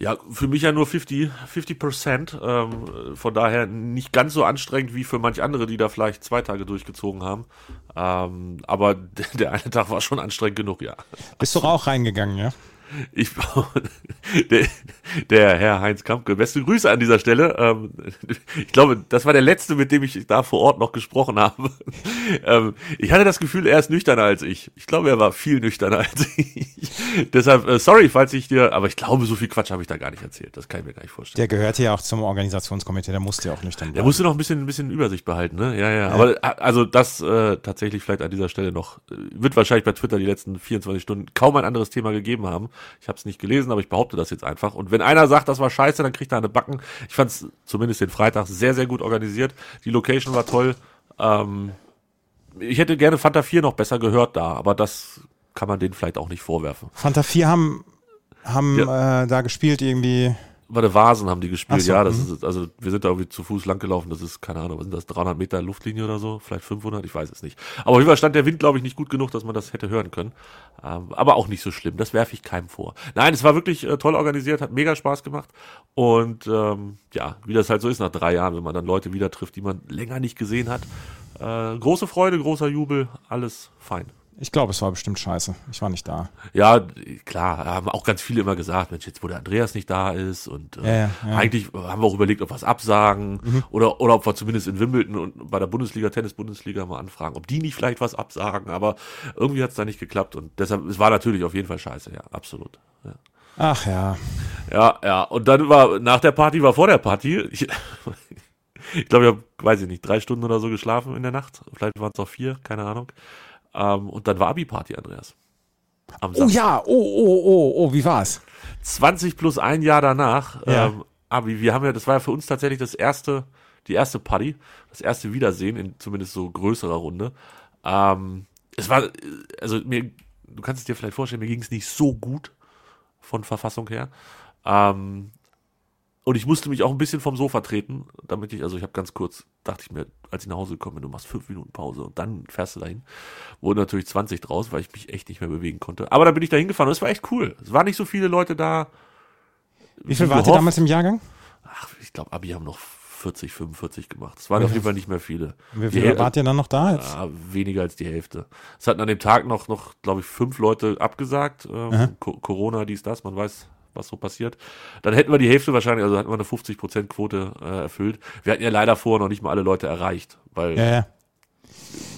Ja, für mich ja nur 50, 50 Prozent. Ähm, von daher nicht ganz so anstrengend wie für manch andere, die da vielleicht zwei Tage durchgezogen haben. Ähm, aber der eine Tag war schon anstrengend genug, ja. Bist du auch reingegangen, ja? Ich, der, der Herr Heinz Kampke, beste Grüße an dieser Stelle. Ähm, ich glaube, das war der letzte, mit dem ich da vor Ort noch gesprochen habe. Ähm, ich hatte das Gefühl, er ist nüchterner als ich. Ich glaube, er war viel nüchterner als ich. Deshalb, äh, sorry, falls ich dir, aber ich glaube, so viel Quatsch habe ich da gar nicht erzählt. Das kann ich mir gar nicht vorstellen. Der gehörte ja auch zum Organisationskomitee, der musste ja auch nüchtern Der bleiben. musste noch ein bisschen, ein bisschen Übersicht behalten, ne? Ja, ja. Aber äh, also das äh, tatsächlich vielleicht an dieser Stelle noch, äh, wird wahrscheinlich bei Twitter die letzten 24 Stunden kaum ein anderes Thema gegeben haben. Ich habe es nicht gelesen, aber ich behaupte das jetzt einfach. Und wenn einer sagt, das war scheiße, dann kriegt er eine Backen. Ich fand es zumindest den Freitag sehr, sehr gut organisiert. Die Location war toll. Ähm, ich hätte gerne Fanta 4 noch besser gehört da, aber das kann man denen vielleicht auch nicht vorwerfen. Fanta 4 haben, haben äh, da gespielt irgendwie. Warte, Vasen haben die gespielt, so, ja, das mhm. ist, also wir sind da irgendwie zu Fuß langgelaufen, das ist, keine Ahnung, was sind das, 300 Meter Luftlinie oder so, vielleicht 500, ich weiß es nicht. Aber auf jeden Fall stand der Wind, glaube ich, nicht gut genug, dass man das hätte hören können. Ähm, aber auch nicht so schlimm, das werfe ich keinem vor. Nein, es war wirklich äh, toll organisiert, hat mega Spaß gemacht und ähm, ja, wie das halt so ist nach drei Jahren, wenn man dann Leute wieder trifft, die man länger nicht gesehen hat. Äh, große Freude, großer Jubel, alles fein. Ich glaube, es war bestimmt scheiße. Ich war nicht da. Ja, klar, haben auch ganz viele immer gesagt, Mensch, jetzt wo der Andreas nicht da ist und äh, Ja, ja, eigentlich haben wir auch überlegt, ob wir es absagen oder, oder ob wir zumindest in Wimbledon und bei der Bundesliga, Tennis-Bundesliga mal anfragen, ob die nicht vielleicht was absagen, aber irgendwie hat es da nicht geklappt und deshalb, es war natürlich auf jeden Fall scheiße, ja, absolut. Ja. Ach ja. Ja, ja. Und dann war nach der Party war vor der Party. Ich, ich glaube, ich habe, weiß ich nicht, drei Stunden oder so geschlafen in der Nacht. Vielleicht waren es auch vier, keine Ahnung. Ähm, und dann war Abi-Party, Andreas. Oh ja, oh, oh, oh, oh, wie war's? 20 plus ein Jahr danach. Ja. Ähm, Abi, wir haben ja, das war ja für uns tatsächlich das erste, die erste Party, das erste Wiedersehen in zumindest so größerer Runde. Ähm, es war, also mir, du kannst es dir vielleicht vorstellen, mir ging es nicht so gut von Verfassung her. Ähm, und ich musste mich auch ein bisschen vom Sofa treten, damit ich, also ich habe ganz kurz, dachte ich mir, als ich nach Hause gekommen bin, du machst fünf Minuten Pause und dann fährst du dahin. Wurde natürlich 20 draus, weil ich mich echt nicht mehr bewegen konnte. Aber dann bin ich da hingefahren und es war echt cool. Es waren nicht so viele Leute da. Wie viel wart ihr damals im Jahrgang? Ach, ich glaube, Abi haben noch 40, 45 gemacht. Es waren auf jeden Fall nicht mehr viele. Wie Die viel Häl- wart ihr dann noch da? Jetzt? ja, weniger als die Hälfte. Es hatten an dem Tag noch, noch glaube ich, fünf Leute abgesagt. Ähm, Co Corona, dies, das, man weiß, was so passiert. Dann hätten wir die Hälfte wahrscheinlich, also hätten wir eine 50%-Quote äh, erfüllt. Wir hatten ja leider vorher noch nicht mal alle Leute erreicht, weil Ja, ja.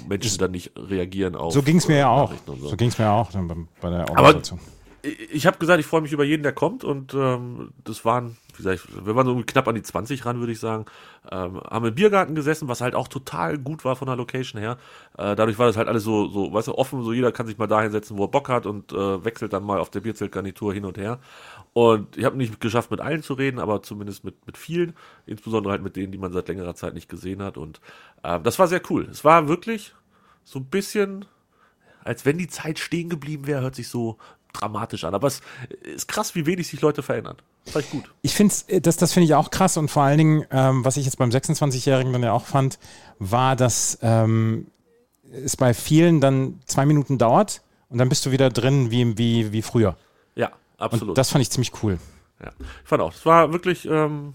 Menschen dann nicht reagieren auf So ging's mir ja auch. Und So ging's mir auch dann bei, der Aber Organisation. ich habe gesagt, ich freue mich über jeden, der kommt und ähm, das waren, wie gesagt, wir waren so knapp an die 20 ran, würde ich sagen. Ähm, haben im Biergarten gesessen, was halt auch total gut war von der Location her. Äh, dadurch war das halt alles so, so, weißt du, offen, so jeder kann sich mal dahin setzen, wo er Bock hat und äh, wechselt dann mal auf der Bierzeltgarnitur hin und her. Und ich habe nicht geschafft, mit allen zu reden, aber zumindest mit, mit vielen, insbesondere halt mit denen, die man seit längerer Zeit nicht gesehen hat. Und äh, das war sehr cool. Es war wirklich so ein bisschen als wenn die Zeit stehen geblieben wäre, hört sich so dramatisch an. Aber es ist krass, wie wenig sich Leute verändern. Echt gut. Ich finde das, das finde ich auch krass und vor allen Dingen, ähm, was ich jetzt beim 26-Jährigen dann ja auch fand, war, dass ähm, es bei vielen dann zwei Minuten dauert und dann bist du wieder drin wie, wie, wie früher. Ja, Und absolut. das fand ich ziemlich cool. ja. Ich fand auch, es war wirklich, ähm,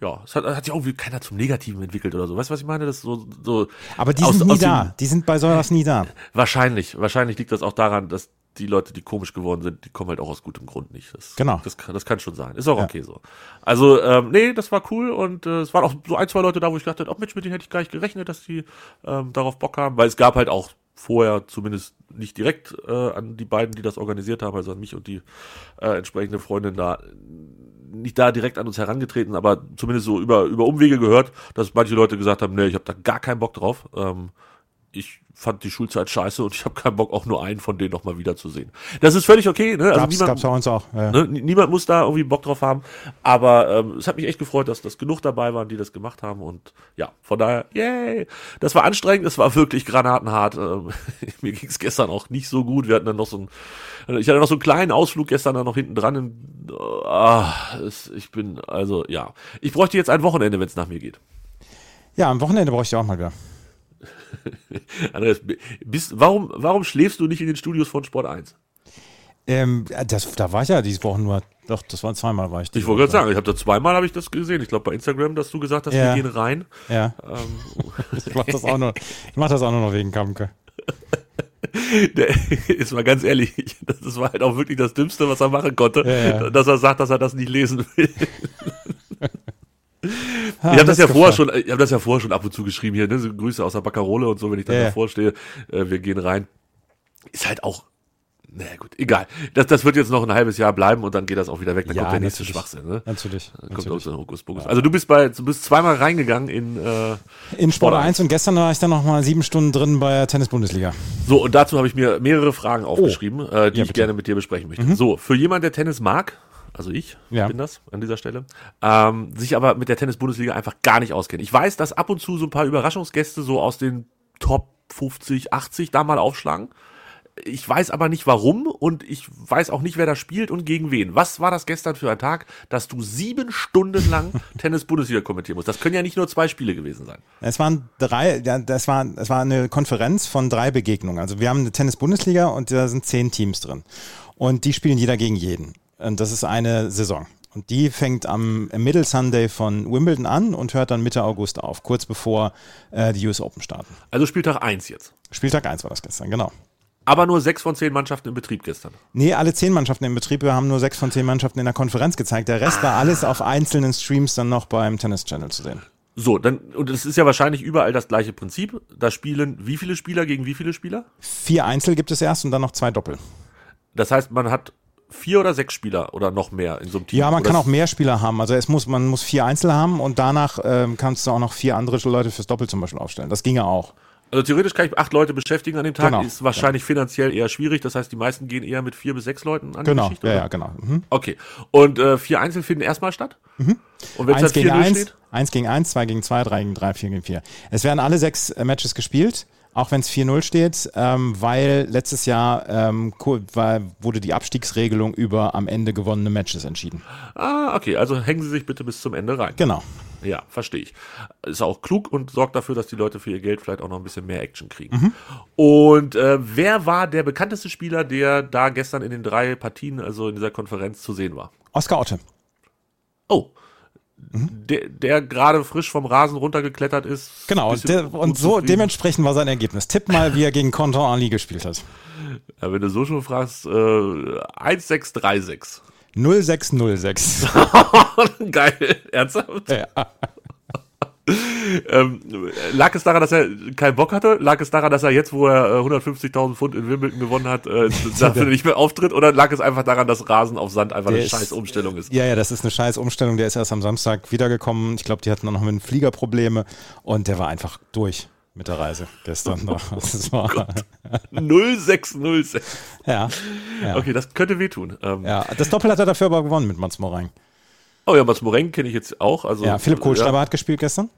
ja, es hat, hat sich auch irgendwie keiner zum Negativen entwickelt oder so. Weißt du, was ich meine? Das so, so Aber die aus- sind nie da. Die sind bei sowas nie da. Wahrscheinlich, wahrscheinlich liegt das auch daran, dass die Leute, die komisch geworden sind, die kommen halt auch aus gutem Grund nicht. Das, Genau. Das kann, das kann schon sein. Ist auch Ja. okay so. Also, ähm, nee, das war cool und äh, es waren auch so ein, zwei Leute da, wo ich dachte, oh Mensch, mit denen hätte ich gar nicht gerechnet, dass die ähm, darauf Bock haben, weil es gab halt auch vorher zumindest nicht direkt äh, an die beiden, die das organisiert haben, also an mich und die äh, entsprechende Freundin da nicht da direkt an uns herangetreten, aber zumindest so über, über Umwege gehört, dass manche Leute gesagt haben, nee, ich habe da gar keinen Bock drauf. Ähm, ich fand die Schulzeit scheiße und ich habe keinen Bock, auch nur einen von denen nochmal wiederzusehen. Das ist völlig okay. Ne? Also gab's, niemand, gab's bei uns auch. Ja. Ne? Niemand muss da irgendwie Bock drauf haben. Aber ähm, es hat mich echt gefreut, dass das genug dabei waren, die das gemacht haben. Und ja, von daher, yay. Das war anstrengend, es war wirklich granatenhart. Ähm, mir ging es gestern auch nicht so gut. Wir hatten dann noch so ein, ich hatte noch so einen kleinen Ausflug gestern dann noch hinten dran. Ah, es, ich bin, also ja. Ich bräuchte jetzt ein Wochenende, wenn es nach mir geht. Ja, am Wochenende brauche ich auch mal wieder. Andreas, bist, warum, warum schläfst du nicht in den Studios von Sport 1? Ähm, das, da war ich ja diese Woche nur, doch, das war zweimal war ich. Ich wollte gerade sagen, ich habe da zweimal habe ich das gesehen. Ich glaube bei Instagram, dass du gesagt hast, Ja. wir gehen rein. Ja, Ähm, ich mach das auch nur, ich mach das auch nur noch wegen Kamke. der, ist mal ganz ehrlich, das, das war halt auch wirklich das Dümmste, was er machen konnte, Ja, ja. dass er sagt, dass er das nicht lesen will. Ich habe das, ja vorher schon, ich habe das ja vorher schon ab und zu geschrieben hier, ne? so Grüße aus der Baccarole und so, wenn ich Ja, ja. davor stehe, äh, wir gehen rein. Ist halt auch, naja gut, egal. Das, das wird jetzt noch ein halbes Jahr bleiben und dann geht das auch wieder weg, dann Ja, kommt der nächste natürlich. Schwachsinn, ne? Natürlich. Dann kommt natürlich. auch so ein Hokuspokus. Also du bist bei, du bist zweimal reingegangen in äh, In Sport 1 und gestern war ich dann noch mal sieben Stunden drin bei der Tennis-Bundesliga. So, und dazu habe ich mir mehrere Fragen aufgeschrieben, äh, die Oh. Ja, ich. Mhm. gerne mit dir besprechen möchte. So, für jemanden, der Tennis mag, also ich Ja. bin das an dieser Stelle, ähm, sich aber mit der Tennis-Bundesliga einfach gar nicht auskennt. Ich weiß, dass ab und zu so ein paar Überraschungsgäste so aus den Top 50, 80 da mal aufschlagen. Ich weiß aber nicht warum und ich weiß auch nicht, wer da spielt und gegen wen. Was war das gestern für ein Tag, dass du sieben Stunden lang Tennis-Bundesliga kommentieren musst? Das können ja nicht nur zwei Spiele gewesen sein. Es waren drei, ja, das war, es war eine Konferenz von drei Begegnungen. Also wir haben eine Tennis-Bundesliga und da sind zehn Teams drin. Und die spielen jeder gegen jeden. Und das ist eine Saison. Und die fängt am Middle Sunday von Wimbledon an und hört dann Mitte August auf, kurz bevor äh, die US Open starten. Also Spieltag eins jetzt. Spieltag 1 war das gestern, genau. Aber nur sechs von zehn Mannschaften im Betrieb gestern. Nee, alle zehn Mannschaften im Betrieb, wir haben nur sechs von zehn Mannschaften in der Konferenz gezeigt. Der Rest war alles auf einzelnen Streams dann noch beim Tennis Channel zu sehen. So, dann, und es ist ja wahrscheinlich überall das gleiche Prinzip. Da spielen wie viele Spieler gegen wie viele Spieler? Vier Einzel gibt es erst und dann noch zwei Doppel. Das heißt, man hat vier oder sechs Spieler oder noch mehr in so einem Team. Ja, man Oder kann auch mehr Spieler haben. Also es muss, man muss vier Einzel haben und danach ähm, kannst du auch noch vier andere Leute fürs Doppel zum Beispiel aufstellen. Das ginge auch. Also theoretisch kann ich acht Leute beschäftigen an dem Tag. Genau. Ist wahrscheinlich finanziell eher schwierig. Das heißt, die meisten gehen eher mit vier bis sechs Leuten an die Genau, Geschichte. ja, oder? ja, genau. Mhm. Okay. Und äh, vier Einzel finden erstmal statt? Und wenn es Eins halt gegen 4-0 eins, steht? eins gegen eins, zwei gegen zwei, drei gegen drei, vier gegen vier. Es werden alle sechs äh, Matches gespielt, auch wenn es 4-0 steht, ähm, weil letztes Jahr ähm, war, wurde die Abstiegsregelung über am Ende gewonnene Matches entschieden. Ah, okay. Also hängen Sie sich bitte bis zum Ende rein. Genau. Ja, verstehe ich. Ist auch klug und sorgt dafür, dass die Leute für ihr Geld vielleicht auch noch ein bisschen mehr Action kriegen. Mhm. Und äh, wer war der bekannteste Spieler, der da gestern in den drei Partien, also in dieser Konferenz, zu sehen war? Oskar Otte. Oh. Der, der gerade frisch vom Rasen runtergeklettert ist. Genau, der, und so zufrieden. dementsprechend war sein Ergebnis. Tipp mal, wie er gegen Conton Ali gespielt hat. Ja, wenn du so schon fragst, äh, 1636. 0606. Geil, ernsthaft? ja. Ähm, lag es daran, dass er keinen Bock hatte? Lag es daran, dass er jetzt, wo er äh, 150.000 Pfund in Wimbledon gewonnen hat, äh, dafür nicht mehr auftritt? Oder lag es einfach daran, dass Rasen auf Sand einfach Der eine ist- scheiß Umstellung ist? Ja, ja, das ist eine scheiß Umstellung. Der ist erst am Samstag wiedergekommen. Ich glaube, die hatten dann noch mit dem Flieger Probleme und der war einfach durch mit der Reise gestern. Das war, 0606. ja, ja, Okay, das könnte wehtun. Ähm, ja. Das Doppel hat er dafür aber gewonnen mit Mats Morang. Oh ja, Mats Moreng kenne ich jetzt auch. Also, Ja, Philipp Kohlschreiber ja. hat gespielt gestern.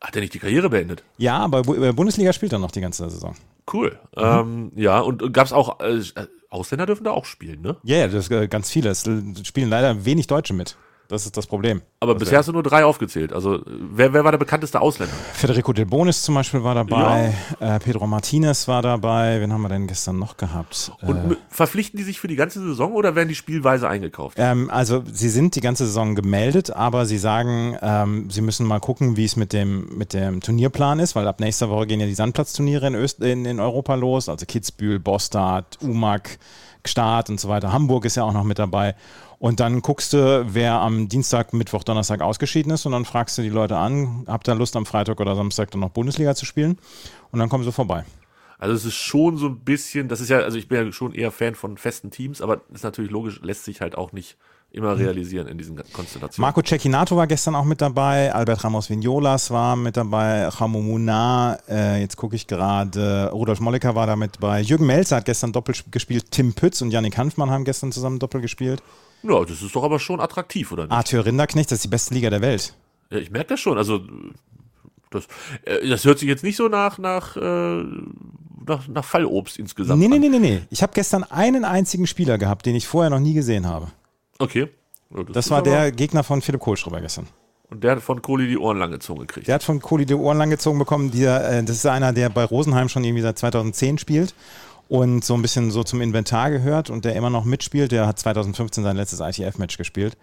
Hat er nicht die Karriere beendet? Ja, aber äh, Bundesliga spielt er noch die ganze Saison. Cool. Ähm, ja, und gab es auch, äh, Ausländer dürfen da auch spielen, ne? Ja, das ist äh, ganz viele. Es äh, spielen leider wenig Deutsche mit. Das ist das Problem. Aber bisher hast du nur drei aufgezählt. Also, wer, wer war der bekannteste Ausländer? Federico Del Bonis zum Beispiel war dabei. Äh, Pedro Martinez war dabei. Wen haben wir denn gestern noch gehabt? Und äh, verpflichten die sich für die ganze Saison oder werden die spielweise eingekauft? Ähm, also sie sind die ganze Saison gemeldet, aber sie sagen, ähm, sie müssen mal gucken, wie es mit dem, mit dem Turnierplan ist, weil ab nächster Woche gehen ja die Sandplatzturniere in, Öst in, in Europa los, also Kitzbühel, Bostad, Umag, Gstaad und so weiter. Hamburg ist ja auch noch mit dabei. Und dann guckst du, wer am Dienstag, Mittwoch, Donnerstag ausgeschieden ist und dann fragst du die Leute an, habt ihr Lust am Freitag oder Samstag dann noch Bundesliga zu spielen? Und dann kommen sie vorbei. Also es ist schon so ein bisschen, das ist ja, also ich bin ja schon eher Fan von festen Teams, aber ist natürlich logisch, lässt sich halt auch nicht immer realisieren in diesen Konstellationen. Marco Cecchinato war gestern auch mit dabei, Albert Ramos Vignolas war mit dabei, Ramo Munar, äh, jetzt gucke ich gerade, Rudolf Molliker war da mit bei, Jürgen Melzer hat gestern Doppel gespielt, Tim Pütz und Yannick Hanfmann haben gestern zusammen Doppel gespielt. Ja, das ist doch aber schon attraktiv, oder nicht? Arthur Rinderknecht, das ist die beste Liga der Welt. Ja, ich merke das schon. Also, das, äh, das hört sich jetzt nicht so nach, nach, äh, nach, nach Fallobst insgesamt Nee, nee, nee, nee, nee. Ich habe gestern einen einzigen Spieler gehabt, den ich vorher noch nie gesehen habe. Okay. Ja, Das ist war der Gegner von Philipp Kohlschreiber gestern. Und der hat von Kohli die Ohren lang gezogen gekriegt. Der hat von Kohli die Ohren lang gezogen bekommen. Dieser, äh, das ist einer, der bei Rosenheim schon irgendwie seit 2010 spielt und so ein bisschen so zum Inventar gehört und der immer noch mitspielt. Der hat 2015 sein letztes ITF-Match gespielt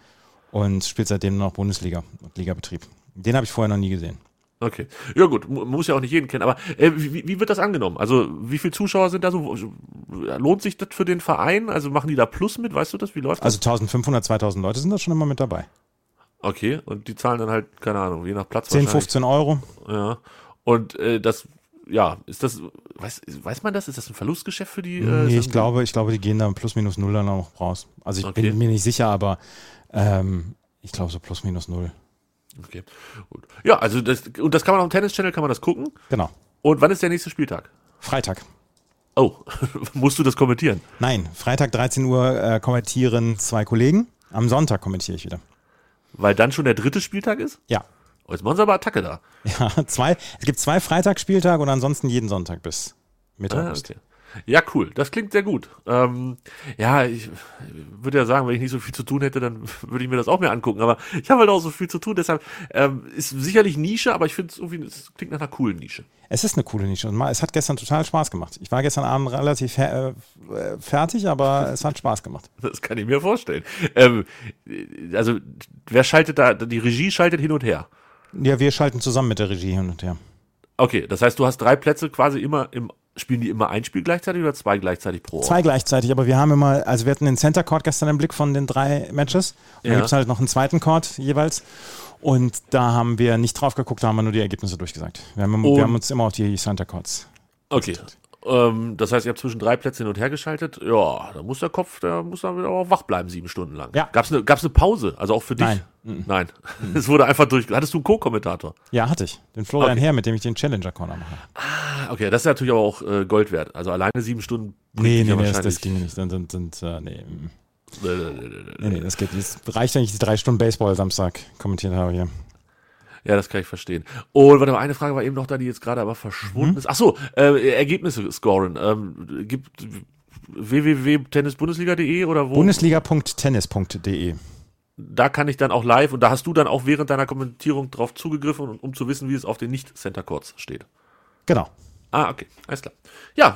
und spielt seitdem noch Bundesliga und Ligabetrieb. Den habe ich vorher noch nie gesehen. Okay. Ja gut, mu- muss ja auch nicht jeden kennen, aber äh, wie, wie wird das angenommen? Also wie viele Zuschauer sind da so? Lohnt sich das für den Verein? Also machen die da Plus mit? Weißt du das? Wie läuft das? Also 1500, 2000 Leute sind da schon immer mit dabei. Okay, und die zahlen dann halt, keine Ahnung, je nach Platz 10, wahrscheinlich. 15 Euro. Ja. Und äh, das, ja, ist das, weiß, weiß man das? Ist das ein Verlustgeschäft für die? Äh, nee, ich glaube, ich glaube, die gehen da plus minus null dann auch raus. Also ich Okay. bin mir nicht sicher, aber ähm, ich glaube so plus minus null. Okay. Gut. Ja, also das, und das kann man auf dem Tennis-Channel, kann man das gucken. Genau. Und wann ist der nächste Spieltag? Freitag. Oh, musst du das kommentieren? Nein, Freitag 13 Uhr äh, kommentieren zwei Kollegen. Am Sonntag kommentiere ich wieder. Weil dann schon der dritte Spieltag ist? Ja. Oh, jetzt machen sie aber Attacke da. Ja, zwei. Es gibt zwei Freitagsspieltage und ansonsten jeden Sonntag bis Mitte Ah, August. okay. Ja, cool. Das klingt sehr gut. Ähm, ja, ich würde ja sagen, wenn ich nicht so viel zu tun hätte, dann würde ich mir das auch mehr angucken. Aber ich habe halt auch so viel zu tun. Deshalb ähm, ist sicherlich Nische, aber ich finde es irgendwie, es klingt nach einer coolen Nische. Es ist eine coole Nische und es hat gestern total Spaß gemacht. Ich war gestern Abend relativ äh, fertig, aber es hat Spaß gemacht. Das kann ich mir vorstellen. Ähm, also, wer schaltet da? Die Regie schaltet hin und her. Ja, wir schalten zusammen mit der Regie hin und her. Okay, das heißt, du hast drei Plätze quasi immer im. Spielen die immer ein Spiel gleichzeitig oder zwei gleichzeitig pro? Ort? Zwei gleichzeitig, aber wir haben immer, also wir hatten den Center Court gestern im Blick von den drei Matches. Und Ja. dann gibt es halt noch einen zweiten Court jeweils. Und da haben wir nicht drauf geguckt, da haben wir nur die Ergebnisse durchgesagt. Wir haben, wir haben uns immer auf die Center Courts. Okay. Ähm, das heißt, ihr habt zwischen drei Plätzen hin und her geschaltet. Ja, da muss der Kopf, der muss dann wieder auch wach bleiben, sieben Stunden lang. Ja. Gab's eine, gab's eine Pause? Also auch für dich? Nein. Nein. Es wurde einfach durch. Hattest du einen Co-Kommentator? Ja, hatte ich. Den Florian Okay. Herr, mit dem ich den Challenger Corner mache. Ah, Okay, das ist natürlich aber auch äh, Gold wert. Also alleine sieben Stunden. Nee, nee, nee, das, das ging nicht. Dann sind, sind, äh, nee, mm. Äh, nee, nee, das geht nicht. Es reicht, wenn ich die drei Stunden Baseball Samstag kommentiert habe hier. Ja, das kann ich verstehen. Und warte mal, eine Frage war eben noch da, die jetzt gerade aber verschwunden Mhm. ist. Ach so, äh, Ergebnisse scoren. Ähm, gibt www.tennisbundesliga.de oder wo? Bundesliga.tennis.de. da kann ich dann auch live und da hast du dann auch während deiner Kommentierung drauf zugegriffen, um zu wissen, wie es auf den Nicht-Center Courts steht. Genau. Ah, okay, alles klar. Ja,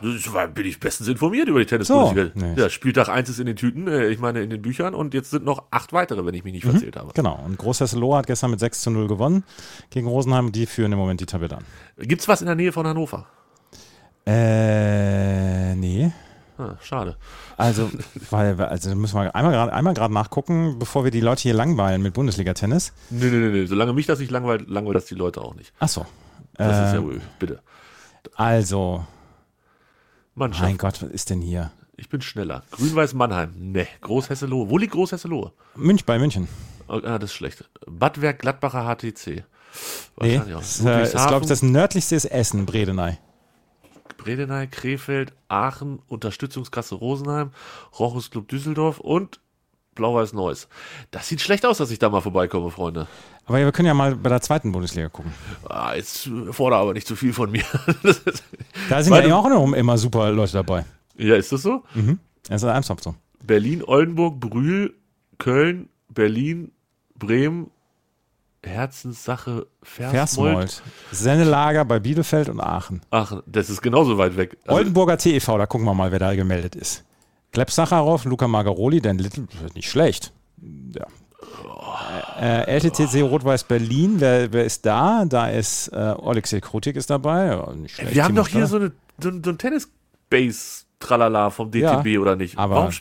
bin ich bestens informiert über die Tennis-Bundesliga. So, nee. Ja, Spieltag 1 ist in den Tüten, äh, ich meine in den Büchern und jetzt sind noch acht weitere, wenn ich mich nicht Mhm. verzählt habe. Genau. Und Großhesselohe hat gestern mit 6 zu 0 gewonnen gegen Rosenheim. Die führen im Moment die Tabelle an. Gibt's was in der Nähe von Hannover? Äh, nee. Ah, schade. Also, weil, also müssen wir einmal gerade einmal nachgucken, bevor wir die Leute hier langweilen mit Bundesliga-Tennis. Nee, nee, nee, nee. Solange mich das nicht langweilt, langweilt das die Leute auch nicht. Ach so. Das ist Äh, ja wohl, bitte. Also, Mannschaft. mein Gott, was ist denn hier? Ich bin schneller. Grün-Weiß Mannheim. Ne. Großhesselohe. Wo liegt Großhesselohe? Münch bei München. Oh, ah, das ist schlecht. Badwerk Gladbacher HTC. Nee, das, ist, äh, ist, glaube ich, das nördlichste ist Essen, Bredeney. Bredeney, Krefeld, Aachen, Unterstützungskasse Rosenheim, Rochus Club Düsseldorf und Blau-Weiß Neuss. Das sieht schlecht aus, dass ich da mal vorbeikomme, Freunde. Aber wir können ja mal bei der zweiten Bundesliga gucken. Ah, jetzt fordere aber nicht zu viel von mir. Da sind Zweite- ja auch noch immer super Leute dabei. ja, ist das so? Das ist ernsthaft so. Berlin, Oldenburg, Brühl, Köln, Berlin, Bremen, Herzenssache, Versmold. Versmold. Sennelager bei Bielefeld und Aachen. Ach, das ist genauso weit weg. Also, Oldenburger TEV, da gucken wir mal, wer da gemeldet ist. Gleb Sacharow, Luca Margaroli, Dan Little, nicht schlecht. Ja. Äh, LTTC Rot-Weiß Berlin, wer, wer ist da? Da ist äh, Alexei Krutik ist dabei. Ja, schlecht, wir haben doch hier so, eine, so, ein- so ein Tennis-Base-Tralala vom DTB, Ja, oder nicht? aber- Warum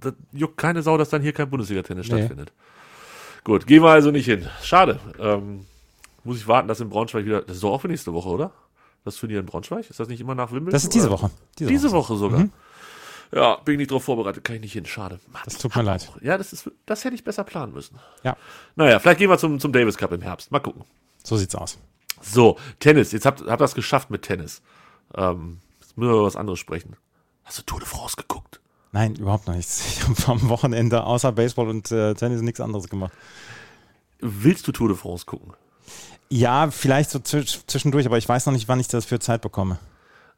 das juckt keine Sau, dass dann hier kein Bundesliga-Tennis Nee. stattfindet. Gut, gehen wir also nicht hin. Schade. Ähm, muss ich warten, dass in Braunschweig wieder. Das ist doch auch für nächste Woche, oder? Das Turnier in Braunschweig? Ist das nicht immer nach Wimbledon? Das ist diese? Woche. Diese Woche sogar. Mhm. Ja, bin ich nicht drauf vorbereitet, kann ich nicht hin. Schade. Mann, Das tut mir leid. Ja, das, ist, das hätte ich besser planen müssen. Ja, Naja, vielleicht gehen wir zum, zum Davis Cup im Herbst. Mal gucken. so sieht's aus. So, Tennis. Jetzt habt ihr habt das geschafft mit Tennis. Ähm, jetzt müssen wir über was anderes sprechen. Hast du Tour de France geguckt? Nein, überhaupt noch nichts. Ich habe am Wochenende außer Baseball und äh, Tennis nichts anderes gemacht. Willst du Tour de France gucken? Ja, vielleicht so zwisch- zwischendurch, aber ich weiß noch nicht, wann ich das für Zeit bekomme.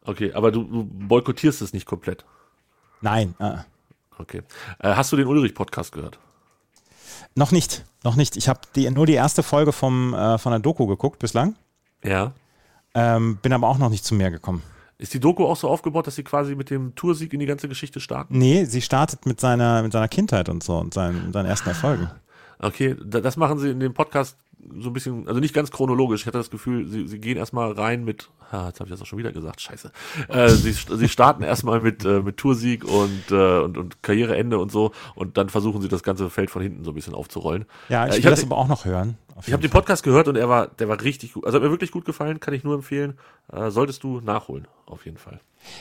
Okay, aber du, du boykottierst es nicht komplett. Nein, äh, Okay. Äh, hast du den Ulrich-Podcast gehört? noch nicht, noch nicht. Ich habe die, nur die erste Folge vom, äh, von der Doku geguckt bislang, Ja. ähm, bin aber auch noch nicht zu mehr gekommen. Ist die Doku auch so aufgebaut, dass sie quasi mit dem Toursieg in die ganze Geschichte starten? Nee, sie startet mit seiner, mit seiner Kindheit und so und seinen, seinen ersten Erfolgen. Okay, da- das machen sie in dem Podcast so ein bisschen, also nicht ganz chronologisch. Ich hatte das Gefühl, sie, sie gehen erstmal rein mit, ah, jetzt habe ich das auch schon wieder gesagt, scheiße. Äh, sie, sie starten erstmal mit, äh, mit Toursieg und, äh, und, und Karriereende und so und dann versuchen sie das ganze Feld von hinten so ein bisschen aufzurollen. Ja, Äh, ich ich will hatte- das aber auch noch hören. Ich habe den Podcast gehört und er war, der war richtig gut. Also hat mir wirklich gut gefallen, kann ich nur empfehlen. Äh, solltest du nachholen, auf jeden Fall.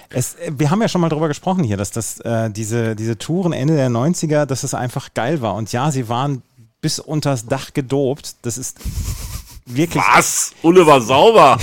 Es, äh, wir haben ja schon mal drüber gesprochen hier, dass das, äh, diese, diese Touren Ende der 90er, dass es einfach geil war. Und ja, sie waren bis unters Dach gedopt. Das ist wirklich, Was? Ulle war sauber.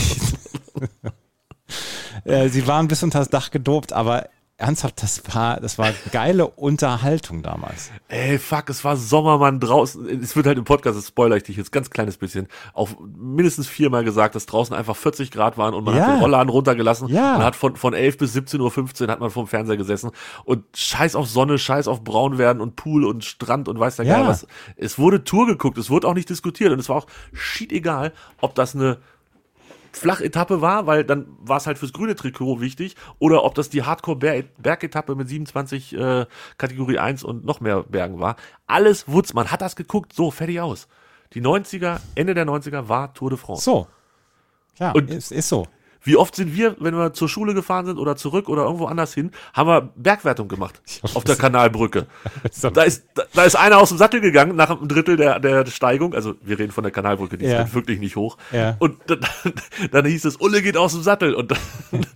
sie waren bis unters Dach gedopt, aber ernsthaft, das war, das war geile Unterhaltung damals. Ey, fuck, es war Sommermann draußen. Es wird halt im Podcast, das spoiler ich dich jetzt ganz kleines bisschen, auch mindestens viermal gesagt, dass draußen einfach 40 Grad waren und man Ja. hat den Rollladen runtergelassen Ja. und hat von, von 11 bis 17.15 Uhr hat man vorm Fernseher gesessen und scheiß auf Sonne, scheiß auf Braunwerden und Pool und Strand und weiß der Ja. Geil was. Es wurde Tour geguckt, es wurde auch nicht diskutiert und es war auch shit egal, ob das eine Flachetappe war, weil dann war es halt fürs grüne Trikot wichtig, oder ob das die Hardcore-Bergetappe mit 27 äh, Kategorie 1 und noch mehr Bergen war. Alles Wutz, man hat das geguckt, so, fertig aus. Die 90er, Ende der 90er war Tour de France. So. Ja, Und- ist, ist so. Wie oft sind wir, wenn wir zur Schule gefahren sind oder zurück oder irgendwo anders hin, haben wir Bergwertung gemacht auf der Kanalbrücke. Da ist, da, da ist einer aus dem Sattel gegangen nach einem Drittel der, der Steigung. Also wir reden von der Kanalbrücke, die ist Ja. halt wirklich nicht hoch. Ja. Und dann, dann hieß es, Ulle geht aus dem Sattel. Und dann,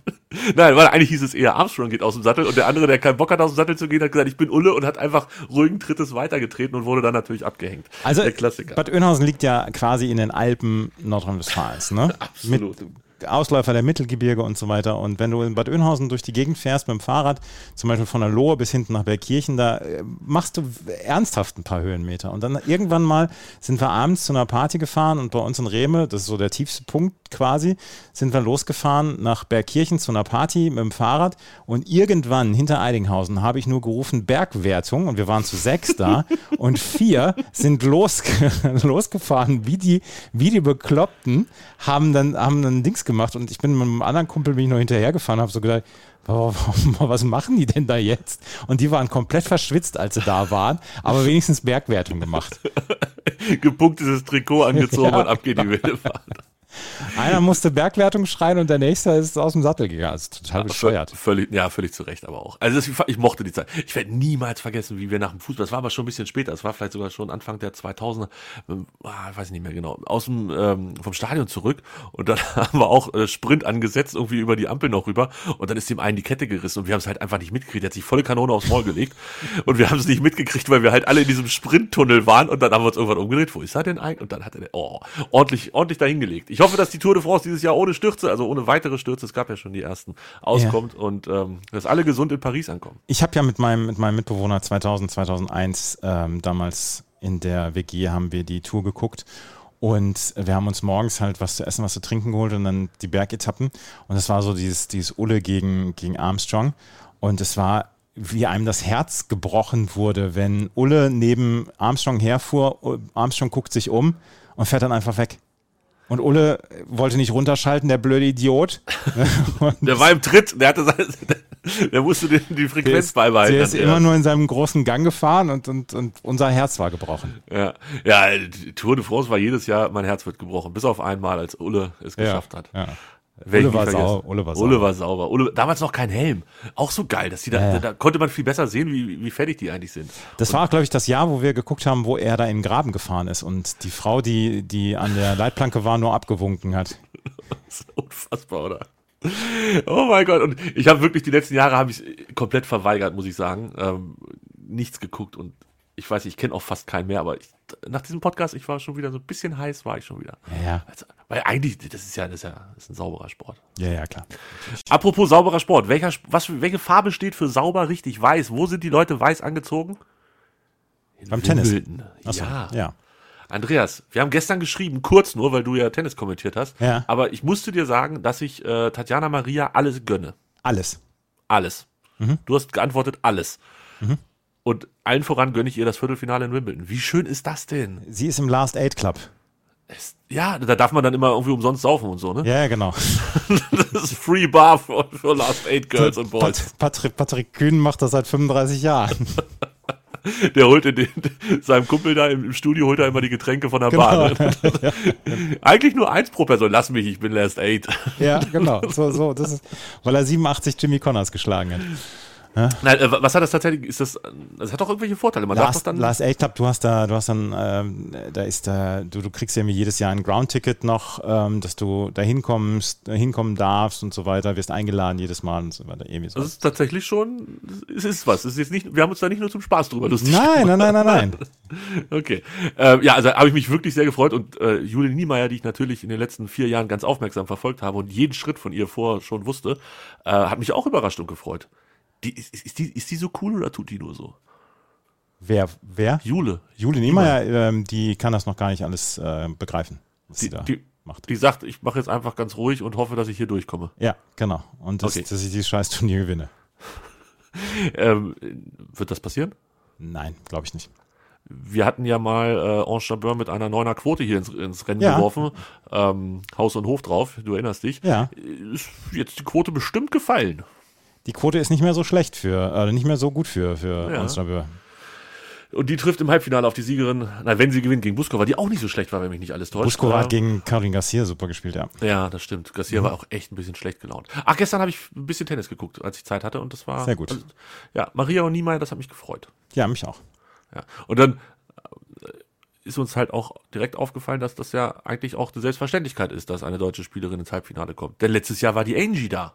nein, weil eigentlich hieß es eher Armstrong geht aus dem Sattel. Und der andere, der keinen Bock hat, aus dem Sattel zu gehen, hat gesagt, ich bin Ulle und hat einfach ruhigen Trittes weitergetreten und wurde dann natürlich abgehängt. Also, der Klassiker. Bad Oeynhausen liegt ja quasi in den Alpen Nordrhein-Westfalens, ne? Absolut. Mit Ausläufer der Mittelgebirge und so weiter. Und wenn du in Bad Oeynhausen durch die Gegend fährst mit dem Fahrrad, zum Beispiel von der Lohe bis hinten nach Bergkirchen, da äh, machst du ernsthaft ein paar Höhenmeter. Und dann irgendwann mal sind wir abends zu einer Party gefahren und bei uns in Rehme, das ist so der tiefste Punkt quasi, sind wir losgefahren nach Bergkirchen zu einer Party mit dem Fahrrad. Und irgendwann hinter Eidinghausen habe ich nur gerufen Bergwertung und wir waren zu sechs da und vier sind losge losgefahren, wie die, wie die Bekloppten, haben dann, haben dann Dings gemacht und ich bin mit einem anderen Kumpel bin ich noch hinterhergefahren, habe so gedacht, "Warum- was machen die denn da jetzt? Und die waren komplett verschwitzt, als sie da waren, aber wenigstens Bergwertung gemacht. Gepunktetes Trikot angezogen Ja. und ab geht die wilde Fahrt. Einer musste Bergwertung schreien und der nächste ist aus dem Sattel gegangen. Das ist total bescheuert. Völlig, ja, völlig zu Recht aber auch. Also das, ich mochte die Zeit. Ich werde niemals vergessen, wie wir nach dem Fußball, das war aber schon ein bisschen später, das war vielleicht sogar schon Anfang der 2000er, ähm, ah, ich weiß nicht mehr genau, aus dem, ähm, vom Stadion zurück und dann haben wir auch äh, Sprint angesetzt, irgendwie über die Ampel noch rüber und dann ist dem einen die Kette gerissen und wir haben es halt einfach nicht mitgekriegt. Er hat sich volle Kanone aufs Maul gelegt und wir haben es nicht mitgekriegt, weil wir halt alle in diesem Sprinttunnel waren und dann haben wir uns irgendwann umgedreht. Wo ist er denn eigentlich? Und dann hat er, oh, ordentlich, ordentlich dahingelegt. Ich hoffe, dass die Tour de France dieses Jahr ohne Stürze, also ohne weitere Stürze, es gab ja schon die ersten, auskommt und ähm, dass alle gesund in Paris ankommen. Ich habe ja mit meinem, mit meinem Mitbewohner 2000, 2001 ähm, damals in der WG haben wir die Tour geguckt und wir haben uns morgens halt was zu essen, was zu trinken geholt und dann die Bergetappen und es war so dieses, dieses Ulle gegen, gegen Armstrong und es war wie einem das Herz gebrochen wurde, wenn Ulle neben Armstrong herfuhr, Armstrong guckt sich um und fährt dann einfach weg. Und Ulle wollte nicht runterschalten, der blöde Idiot. Der war im Tritt, der hatte seine, der musste die der Frequenz ist, beibehalten. der ist immer nur in seinem großen Gang gefahren und, und, und unser Herz war gebrochen. Ja, ja, die Tour de France war jedes Jahr, mein Herz wird gebrochen, bis auf einmal, als Ulle es geschafft hat. Ja. Ulle nie war sau- Ulle war sauber. war sauber. Ulle, damals noch kein Helm. Auch so geil, dass die da, Ja, da konnte man viel besser sehen, wie, wie fertig die eigentlich sind. Das war, glaube ich, das Jahr, wo wir geguckt haben, wo er da in den Graben gefahren ist und die Frau, die, die an der Leitplanke war, nur abgewunken hat. Das ist unfassbar, oder? Oh mein Gott. Und ich habe wirklich die letzten Jahre habe ich komplett verweigert, muss ich sagen. Ähm, nichts geguckt und ich weiß, ich kenne auch fast keinen mehr, aber ich, nach diesem Podcast, ich war schon wieder so ein bisschen heiß, war ich schon wieder. Ja, ja. Also, weil eigentlich, das ist ja, das ist ja das ist ein sauberer Sport. Ja, ja, klar. Apropos sauberer Sport, welcher, was, welche Farbe steht für sauber richtig weiß? Wo sind die Leute weiß angezogen? In Beim Tennis. Wimbledon. Ach so, ja. ja. Andreas, wir haben gestern geschrieben, kurz nur, weil du ja Tennis kommentiert hast. Ja. Aber ich musste dir sagen, dass ich äh, Tatjana Maria alles gönne. Alles. Alles. Mhm. Du hast geantwortet, alles. Und allen voran gönne ich ihr das Viertelfinale in Wimbledon. Wie schön ist das denn? Sie ist im Last Eight Club. Es, ja, da darf man dann immer irgendwie umsonst saufen und so, ne? Ja, genau. Das ist Free Bar für, für Last Eight Girls und Boys. Pat Patrick, Patrick Kühn macht das seit 35 Jahren. Der holt in den, seinem Kumpel da im, Studio, holt er immer die Getränke von der Genau. Bar. Ne? Eigentlich nur eins pro Person. Lass mich, ich bin Last Eight. ja, genau. So, so, das ist, weil er 87 Jimmy Connors geschlagen hat. Nein, äh, was hat das tatsächlich? Ist das? Das hat doch irgendwelche Vorteile. Man Last, dann. Last Eight Club, du hast da, du hast dann, ähm, da ist da, du, du kriegst ja jedes Jahr ein Ground-Ticket noch, ähm, dass du da hinkommst, da hinkommen darfst und so weiter, wirst eingeladen jedes Mal und so weiter. Irgendwie so. das ist tatsächlich schon. Es ist was. Es ist jetzt nicht. Wir haben uns da nicht nur zum Spaß drüber lustig. Nein, nein, nein, nein, nein. Okay. Ähm, ja, also habe ich mich wirklich sehr gefreut und äh, Julie Niemeyer, die ich natürlich in den letzten vier Jahren ganz aufmerksam verfolgt habe und jeden Schritt von ihr vor schon wusste, äh, hat mich auch überrascht und gefreut. Die, ist, ist, die, ist die so cool oder tut die nur so? Wer, wer? Jule. Jule Niemeyer, ähm, die kann das noch gar nicht alles äh, begreifen, was Die, sie da die, macht. die sagt, ich mache jetzt einfach ganz ruhig und hoffe, dass ich hier durchkomme. Ja, genau. Und das, Okay. dass ich dieses scheiß Turnier gewinne. Ähm, wird das passieren? Nein, glaube ich nicht. Wir hatten ja mal äh, Ange Jabeur mit einer neuner Quote hier ins, ins Rennen Ja. geworfen. Ähm, Haus und Hof drauf, du erinnerst dich. Ja. Ist jetzt die Quote bestimmt gefallen. Die Quote ist nicht mehr so schlecht für, äh, nicht mehr so gut für, für Ja. uns Jabeur. Und die trifft im Halbfinale auf die Siegerin, na, wenn sie gewinnt gegen Buskova, die auch nicht so schlecht war, wenn mich nicht alles täuscht. Buskova hat gegen Caroline Garcia super gespielt, ja. Ja, das stimmt. Garcia Mhm. war auch echt ein bisschen schlecht gelaunt. Ach, gestern habe ich ein bisschen Tennis geguckt, als ich Zeit hatte und das war Sehr gut. Also, ja, Maria und Niemeyer, das hat mich gefreut. Ja, mich auch. Ja. Und dann äh, ist uns halt auch direkt aufgefallen, dass das ja eigentlich auch eine Selbstverständlichkeit ist, dass eine deutsche Spielerin ins Halbfinale kommt. Denn letztes Jahr war die Angie da.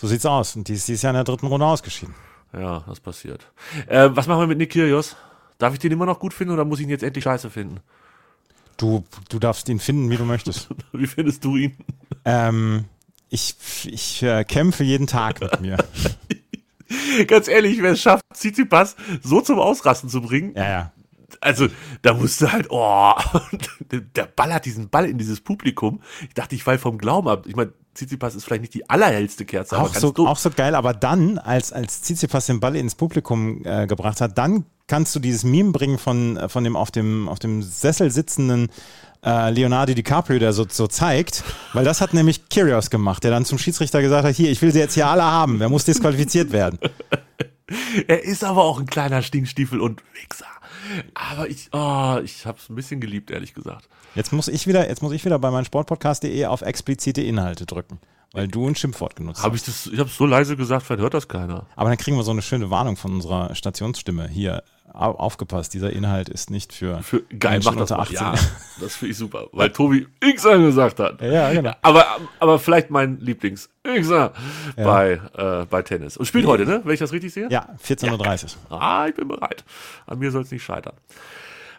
So sieht's aus. Und die ist dieses Jahr in der dritten Runde ausgeschieden. Ja, das passiert. Äh, was machen wir mit Nick Kyrgios? Darf ich den immer noch gut finden oder muss ich ihn jetzt endlich scheiße finden? Du, du darfst ihn finden, wie du möchtest. Wie findest du ihn? ähm, ich ich äh, kämpfe jeden Tag mit mir. Ganz ehrlich, wer es schafft, Tsitsipas so zum Ausrasten zu bringen, Ja, ja. also da musste halt, oh, der ballert diesen Ball in dieses Publikum. Ich dachte, ich fall vom Glauben ab. Ich meine, Tsitsipas ist vielleicht nicht die allerhellste Kerze, aber Auch ganz so, auch so geil, aber dann, als, als Tsitsipas den Ball ins Publikum äh, gebracht hat, dann kannst du dieses Meme bringen von, äh, von dem auf dem, auf dem Sessel sitzenden äh, Leonardo DiCaprio, der so, so zeigt, weil das hat nämlich Kyrgios gemacht, der dann zum Schiedsrichter gesagt hat, hier, ich will sie jetzt hier alle haben, wer muss disqualifiziert werden? Er ist aber auch ein kleiner Stinkstiefel und Wichser. Aber ich, oh, ich hab's ein bisschen geliebt, ehrlich gesagt. Jetzt muss ich wieder, jetzt muss ich wieder bei meinem Sportpodcast.de auf explizite Inhalte drücken, weil du ein Schimpfwort genutzt Habe hast. ich das, ich hab's so leise gesagt, vielleicht hört das keiner. Aber dann kriegen wir so eine schöne Warnung von unserer Stationsstimme. Hier, aufgepasst, dieser Inhalt ist nicht für, Für, geil, Menschen mach das unter mal. 18. Ja, das finde ich super, weil Tobi Xer gesagt hat. Ja, genau. Aber, aber vielleicht mein Lieblings Xer bei, äh, bei Tennis. Und spielt heute, ne? Wenn ich das richtig sehe? Ja, 14.30 Uhr. Ah, ich bin bereit. An mir soll es nicht scheitern.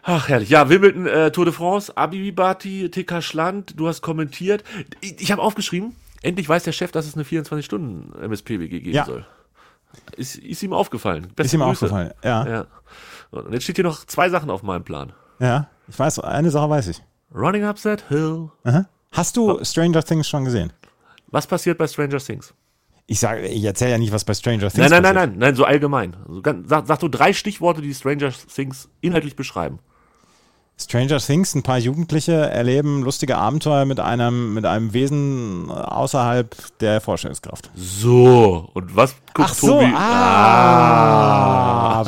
Ach, herrlich. Ja, Wimbledon, äh, Tour de France, Abibati, TK Schland, du hast kommentiert. Ich, ich habe aufgeschrieben, endlich weiß der Chef, dass es eine 24-Stunden-MSPWG geben Ja. soll. Ist, ist ihm aufgefallen. Beste Ist ihm Grüße. aufgefallen, ja. Ja. Und jetzt steht hier noch zwei Sachen auf meinem Plan. Ja, ich weiß, eine Sache weiß ich. Running up that hill. Aha. Hast du Stranger Things schon gesehen? Was passiert bei Stranger Things? Ich sage, ich erzähle ja nicht, was bei Stranger Things Nein, nein, nein, passiert. nein, nein, so allgemein. Also sag, sag du drei Stichworte, die Stranger Things inhaltlich beschreiben. Stranger Things, ein paar Jugendliche erleben lustige Abenteuer mit einem, mit einem Wesen außerhalb der Vorstellungskraft. So, und was guckt Ach so, Tobi? ah,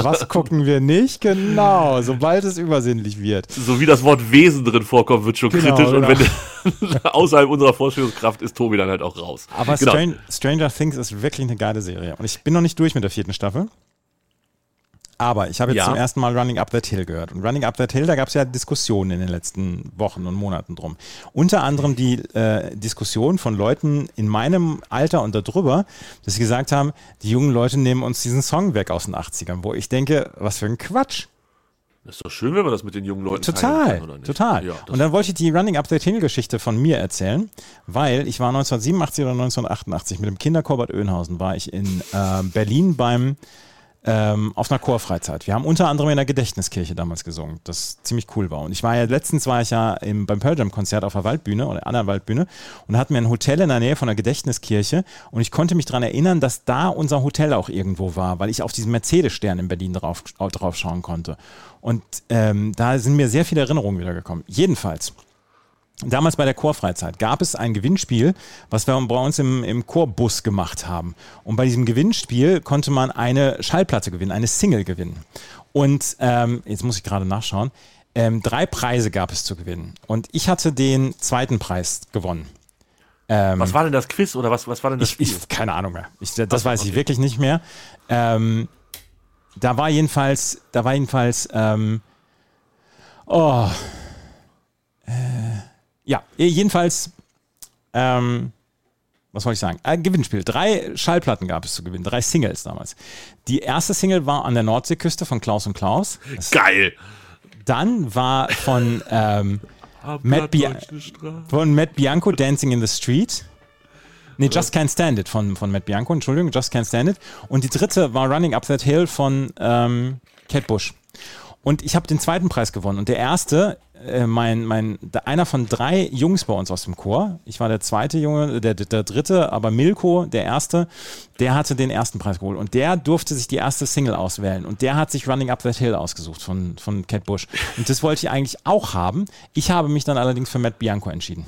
was gucken wir nicht? Genau, sobald es übersinnlich wird. So wie das Wort Wesen drin vorkommt, wird schon Genau, kritisch. Und genau. wenn außerhalb unserer Vorstellungskraft ist Tobi dann halt auch raus. Aber genau. Stran Stranger Things ist wirklich eine geile Serie. Und ich bin noch nicht durch mit der vierten Staffel. Aber ich habe jetzt Ja. zum ersten Mal Running Up That Hill gehört. Und Running Up That Hill, da gab es ja Diskussionen in den letzten Wochen und Monaten drum. Unter anderem die äh, Diskussion von Leuten in meinem Alter und darüber, dass sie gesagt haben, die jungen Leute nehmen uns diesen Song weg aus den 80ern, wo ich denke, was für ein Quatsch. Das ist doch schön, wenn wir das mit den jungen Leuten Total, können, oder nicht? total. Ja, und dann wollte ich die Running Up That Hill Geschichte von mir erzählen, weil ich war 1987 oder 1988 mit dem Kinderchor Bad Oeynhausen, war ich in äh, Berlin beim ähm, auf einer Chorfreizeit. Wir haben unter anderem in der Gedächtniskirche damals gesungen, das ziemlich cool war. Und ich war ja, letztens war ich ja im, beim Pearl Jam Konzert auf der Waldbühne oder an der Waldbühne und hatten wir ein Hotel in der Nähe von der Gedächtniskirche und ich konnte mich daran erinnern, dass da unser Hotel auch irgendwo war, weil ich auf diesen Mercedes-Stern in Berlin drauf, drauf schauen konnte. Und ähm, da sind mir sehr viele Erinnerungen wiedergekommen. Jedenfalls. Damals bei der Chorfreizeit gab es ein Gewinnspiel, was wir bei uns im, im Chorbus gemacht haben. Und bei diesem Gewinnspiel konnte man eine Schallplatte gewinnen, eine Single gewinnen. Und ähm, jetzt muss ich gerade nachschauen. Ähm, drei Preise gab es zu gewinnen. Und ich hatte den zweiten Preis gewonnen. Ähm, Was war denn das Quiz oder was, was war denn das ich, Spiel? ich, keine Ahnung mehr. Ich, das so, weiß ich okay. wirklich nicht mehr. Ähm, da war jedenfalls, da war jedenfalls, ähm, oh, ja, jedenfalls, ähm, was wollte ich sagen? Ein Gewinnspiel. Drei Schallplatten gab es zu gewinnen, drei Singles damals. Die erste Single war an der Nordseeküste von Klaus und Klaus. Das, Geil! dann war von, ähm, Matt von Matt Bianco Dancing in the Street. Nee, Just Can't Stand It von, von Matt Bianco, Entschuldigung, Just Can't Stand It. Und die dritte war Running Up That Hill von ähm, Kate Bush. Und ich habe den zweiten Preis gewonnen. Und der erste, äh, mein, mein, einer von drei Jungs bei uns aus dem Chor, ich war der zweite Junge, der, der dritte, aber Milko, der erste, der hatte den ersten Preis geholt. Und der durfte sich die erste Single auswählen. Und der hat sich Running Up That Hill ausgesucht von, von Kate Bush. Und das wollte ich eigentlich auch haben. Ich habe mich dann allerdings für Matt Bianco entschieden.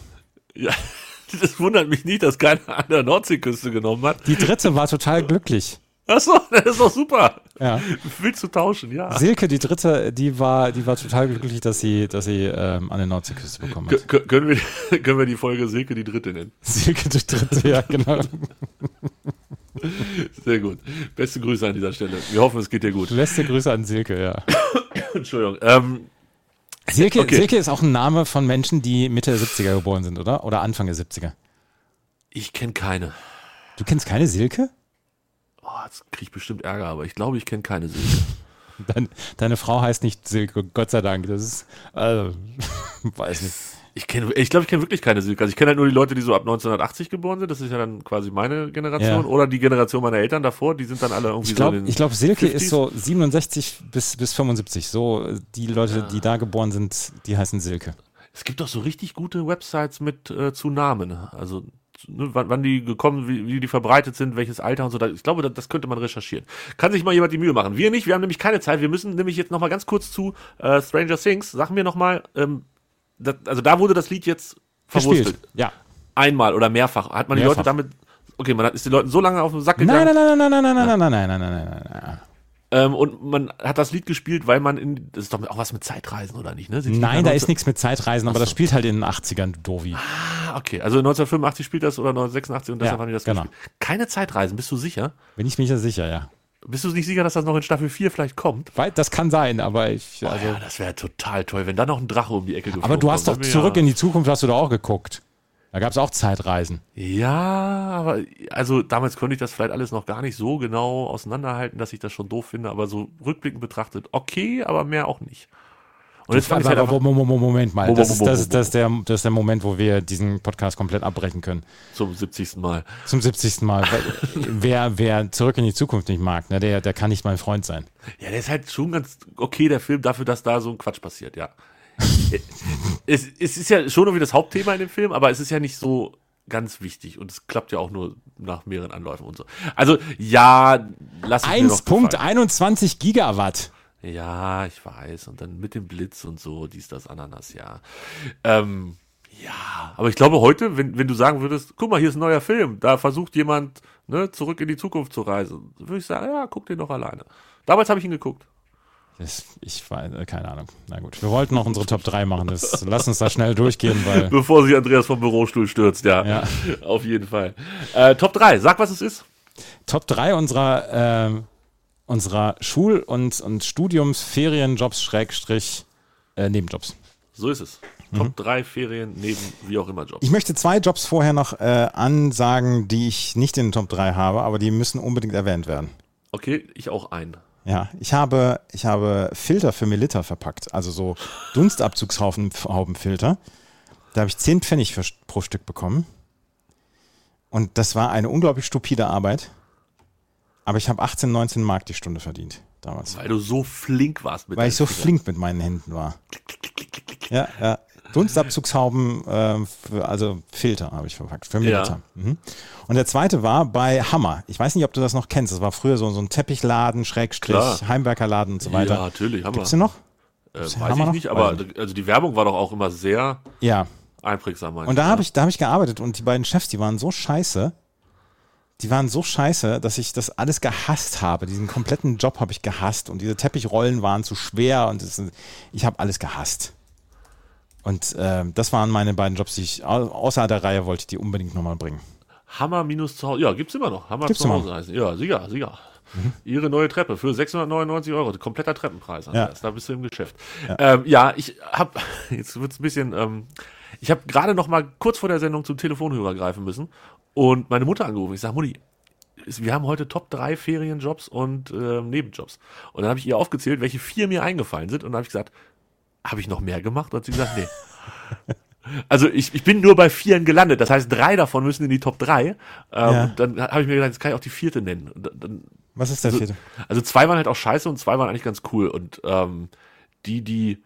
Ja, das wundert mich nicht, dass keiner an der Nordseeküste genommen hat. Die dritte war total glücklich. Achso, das ist doch super. Ja. Willst du tauschen, ja. Silke, die dritte, die war, die war total glücklich, dass sie, dass sie ähm, an der Nordseeküste bekommen hat. k- können, wir, können wir die Folge Silke die dritte nennen? Silke, die dritte, ja, genau. Sehr gut. Beste Grüße an dieser Stelle. Wir hoffen, es geht dir gut. Beste Grüße an Silke, ja. Entschuldigung. Ähm, Silke, Okay. Silke ist auch ein Name von Menschen, die Mitte der 70er geboren sind, oder? Oder Anfang der 70er. ich kenne keine. Du kennst keine Silke? Oh, jetzt krieg ich bestimmt Ärger, aber ich glaube, ich kenne keine Silke. Dein, deine Frau heißt nicht Silke, Gott sei Dank. Das ist, also, weiß nicht. Ich kenne, ich glaube, ich kenne wirklich keine Silke. Also ich kenne halt nur die Leute, die so ab 1980 geboren sind. Das ist ja dann quasi meine Generation. Ja. Oder die Generation meiner Eltern davor. Die sind dann alle irgendwie Ich glaube, so in den ich glaub, Silke 50s. ist so 67 bis, bis 75. So, die Leute, die da geboren sind, die heißen Silke. Es gibt doch so richtig gute Websites mit äh, zu Namen. Also ne, wann, wann die gekommen, wie, wie die verbreitet sind, welches Alter und so. Ich glaube, das, das könnte man recherchieren. Kann sich mal jemand die Mühe machen. Wir nicht, wir haben nämlich keine Zeit. Wir müssen nämlich jetzt nochmal ganz kurz zu äh, Stranger Things. Sag mir nochmal, ähm, das, also da wurde das Lied jetzt verwurstelt. Gespielt. Ja. Einmal oder mehrfach. Hat man die Mehrfach. Leute damit. Okay, man hat, ist den Leuten so lange auf den Sack Nein, gegangen. nein, nein, nein, nein, nein, nein, nein, nein, nein, nein, nein, nein, nein. Ähm, und man hat das Lied gespielt, weil man in. Das ist doch auch was mit Zeitreisen, oder nicht? Ne? Sind Nein, da ist 19 nichts mit Zeitreisen, aber das spielt halt in den 80ern, du Dovi. Ah, okay. Also 1985 spielt das oder 1986 und deshalb Ja, haben die das genau. gespielt. Keine Zeitreisen, bist du sicher? Bin ich mir ja sicher, ja. Bist du nicht sicher, dass das noch in Staffel 4 vielleicht kommt? Weil, das kann sein, aber ich, also. Oh ja, das wäre total toll, wenn da noch ein Drache um die Ecke geflogen aber du hast doch zurück ja. in die Zukunft, hast du doch auch geguckt. Da gab es auch Zeitreisen. Ja, aber also damals konnte ich das vielleicht alles noch gar nicht so genau auseinanderhalten, dass ich das schon doof finde, aber so rückblickend betrachtet, okay, aber mehr auch nicht. Und jetzt aber, halt aber, Moment mal, das ist, das, ist, das, ist der, das ist der Moment, wo wir diesen Podcast komplett abbrechen können. zum 70. Mal. Zum 70. Mal. Wer, wer zurück in die Zukunft nicht mag, ne, der, der kann nicht mein Freund sein. Ja, der ist halt schon ganz okay, der Film, dafür, dass da so ein Quatsch passiert, ja. es, es ist ja schon irgendwie das Hauptthema in dem Film, aber es ist ja nicht so ganz wichtig und es klappt ja auch nur nach mehreren Anläufen und so. Also, ja, lass es mir noch gefallen. 1.21 Gigawatt. Ja, ich weiß. Und dann mit dem Blitz und so, dies, das, Ananas, ja. Ähm, ja, aber ich glaube heute, wenn, wenn du sagen würdest, guck mal, hier ist ein neuer Film, da versucht jemand, ne, zurück in die Zukunft zu reisen, würde ich sagen, ja, guck den doch alleine. Damals habe ich ihn geguckt. Ich weiß, äh, keine Ahnung. Na gut, wir wollten noch unsere Top 3 machen. Das, lass uns da schnell durchgehen, weil. Bevor sich Andreas vom Bürostuhl stürzt, ja. Ja. Auf jeden Fall. Äh, Top 3, sag, was es ist. Top 3 unserer ähm, unserer Schul- und, und Studiumsferienjobs, Schrägstrich, äh, Nebenjobs. So ist es. Top 3 Ferien neben wie auch immer Jobs. Ich möchte zwei Jobs vorher noch äh, ansagen, die ich nicht in den Top 3 habe, aber die müssen unbedingt erwähnt werden. Okay, ich auch ein. Ja, ich habe, ich habe Filter für Melitta verpackt, also so Dunstabzugshaubenfilter. Da habe ich 10 Pfennig für, pro Stück bekommen. Und das war eine unglaublich stupide Arbeit. Aber ich habe 18, 19 Mark die Stunde verdient damals. Weil du so flink warst mit Weil ich so flink mit meinen Händen war. Ja, ja. Dunstabzugshauben, äh, für, also Filter habe ich verpackt, für Ja. Milita. Mhm. Und der zweite war bei Hammer. Ich weiß nicht, ob du das noch kennst. Das war früher so, so ein Teppichladen, Schrägstrich, Klar. Heimwerkerladen und so weiter. Ja, natürlich, Gibt's wir. den noch? Äh, weiß Hammer ich noch? nicht, aber Weiß ich also die Werbung war doch auch immer sehr Ja. einprägsam. Und da habe ja. ich, da habe ich gearbeitet und die beiden Chefs, die waren so scheiße. Die waren so scheiße, dass ich das alles gehasst habe. Diesen kompletten Job habe ich gehasst und diese Teppichrollen waren zu schwer und das, ich habe alles gehasst. Und ähm, das waren meine beiden Jobs, die ich au- außer der Reihe wollte ich die unbedingt nochmal bringen. Hammer minus zu Hause. Ja, gibt's immer noch. Hammer Gibt's zu Hause heißen. Ja, sicher, sicher. Ihre neue Treppe für 699 Euro, kompletter Treppenpreis. Andreas. Da bist du im Geschäft. Ja, ähm, ja ich habe jetzt wird's ein bisschen. Ähm, ich habe gerade noch mal kurz vor der Sendung zum Telefonhörer greifen müssen und meine Mutter angerufen. Ich sage, Mutti, wir haben heute Top 3 Ferienjobs und ähm, Nebenjobs. Und dann habe ich ihr aufgezählt, welche vier mir eingefallen sind. Und dann habe ich gesagt, habe ich noch mehr gemacht? Und hat sie gesagt, nee. Also ich, ich bin nur bei vieren gelandet. Das heißt, drei davon müssen in die Top 3. Ähm, Ja. Dann habe ich mir gedacht, jetzt kann ich auch die vierte nennen. Dann, Was ist der also, vierte? also zwei waren halt auch scheiße und zwei waren eigentlich ganz cool. Und ähm, die, die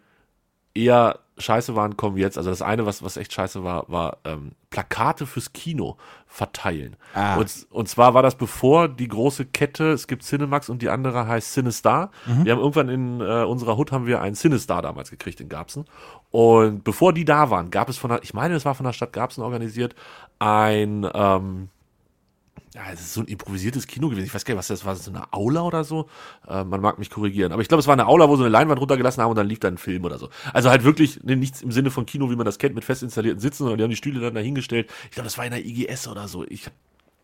eher scheiße waren, kommen jetzt. Also das eine, was, was echt scheiße war, war ähm, Plakate fürs Kino verteilen. Ah. Und, und zwar war das bevor die große Kette, es gibt Cinemax und die andere heißt Cinestar. Wir haben irgendwann in äh, unserer Hut haben wir einen Cinestar damals gekriegt in Garbsen. Und bevor die da waren, gab es von der, ich meine, es war von der Stadt Garbsen organisiert, ein ähm, ja, es ist so ein improvisiertes Kino gewesen. Ich weiß gar nicht, was das war, so eine Aula oder so. Äh, man mag mich korrigieren. Aber ich glaube, es war eine Aula, wo sie eine Leinwand runtergelassen haben und dann lief da ein Film oder so. Also halt wirklich ne, nichts im Sinne von Kino, wie man das kennt, mit fest installierten Sitzen, sondern die haben die Stühle dann dahingestellt. Ich glaube, das war in der IGS oder so. Ich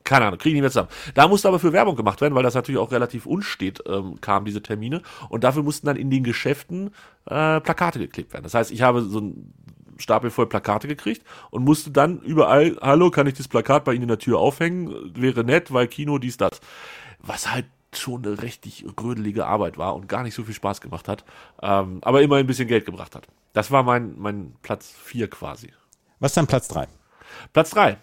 keine Ahnung, kriege ich nicht mehr zusammen. Da musste aber für Werbung gemacht werden, weil das natürlich auch relativ unstet ähm, kam, diese Termine. Und dafür mussten dann in den Geschäften äh, Plakate geklebt werden. Das heißt, ich habe so ein Stapel voll Plakate gekriegt und musste dann überall, hallo, kann ich das Plakat bei Ihnen in der Tür aufhängen? Wäre nett, weil Kino, dies, das. Was halt schon eine richtig rödelige Arbeit war und gar nicht so viel Spaß gemacht hat, ähm, aber immer ein bisschen Geld gebracht hat. Das war mein, mein Platz vier quasi. Was ist dein Platz drei? Platz drei.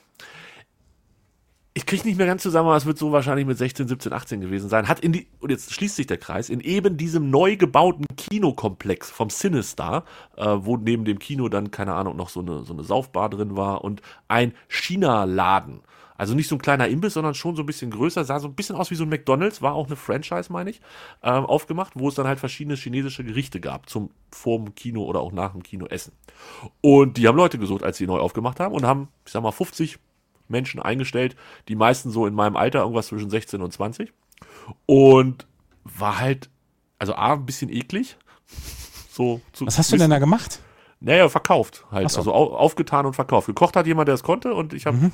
Ich kriege nicht mehr ganz zusammen, aber es wird so wahrscheinlich mit 16, 17, 18 gewesen sein. Hat in die, und jetzt schließt sich der Kreis, in eben diesem neu gebauten Kinokomplex vom Cinestar, äh, wo neben dem Kino dann, keine Ahnung, noch so eine, so eine Saufbar drin war und ein China-Laden. Also nicht so ein kleiner Imbiss, sondern schon so ein bisschen größer, sah so ein bisschen aus wie so ein McDonalds, war auch eine Franchise, meine ich, ähm, aufgemacht, wo es dann halt verschiedene chinesische Gerichte gab, zum vorm Kino oder auch nach dem Kino essen. Und die haben Leute gesucht, als sie neu aufgemacht haben und haben, ich sag mal, 50 Menschen eingestellt, die meisten so in meinem Alter, irgendwas zwischen 16 und 20. Und war halt, also A, ein bisschen eklig. So, zu, Was hast du denn da gemacht? naja, verkauft halt. So. Also au, aufgetan und verkauft. Gekocht hat jemand, der es konnte und ich habe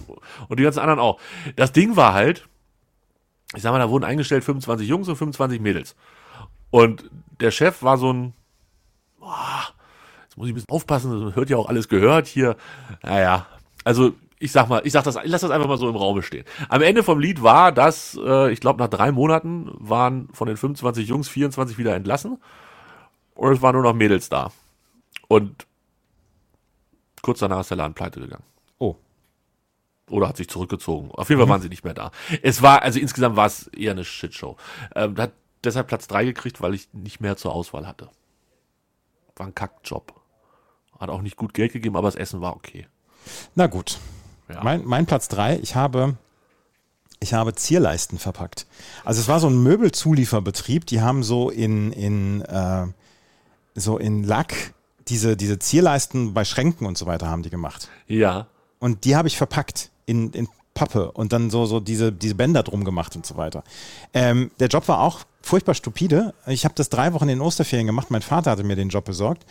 und die ganzen anderen auch. Das Ding war halt, ich sag mal, da wurden eingestellt 25 Jungs und 25 Mädels. Und der Chef war so ein, boah, jetzt muss ich ein bisschen aufpassen, hört ja auch alles gehört hier. Naja, also ich sag mal, ich sag das, ich lass das einfach mal so im Raume stehen. Am Ende vom Lied war, dass, äh, ich glaube, nach drei Monaten waren von den 25 Jungs 24 wieder entlassen und es waren nur noch Mädels da. Und kurz danach ist der Laden pleite gegangen. Oh. Oder hat sich zurückgezogen. Auf jeden Fall waren sie nicht mehr da. Es war, also insgesamt war es eher eine Shitshow. Ähm, hat deshalb Platz drei gekriegt, weil ich nicht mehr zur Auswahl hatte. War ein Kackjob. Hat auch nicht gut Geld gegeben, aber das Essen war okay. Na gut. Ja. Mein, mein Platz drei, ich habe, ich habe Zierleisten verpackt. Also es war so ein Möbelzulieferbetrieb, die haben so in, in, äh, so in Lack diese, diese Zierleisten bei Schränken und so weiter haben die gemacht. Ja. Und die habe ich verpackt in, in Pappe und dann so, so diese, diese Bänder drum gemacht und so weiter. Ähm, der Job war auch furchtbar stupide. Ich habe das drei Wochen in den Osterferien gemacht. Mein Vater hatte mir den Job besorgt.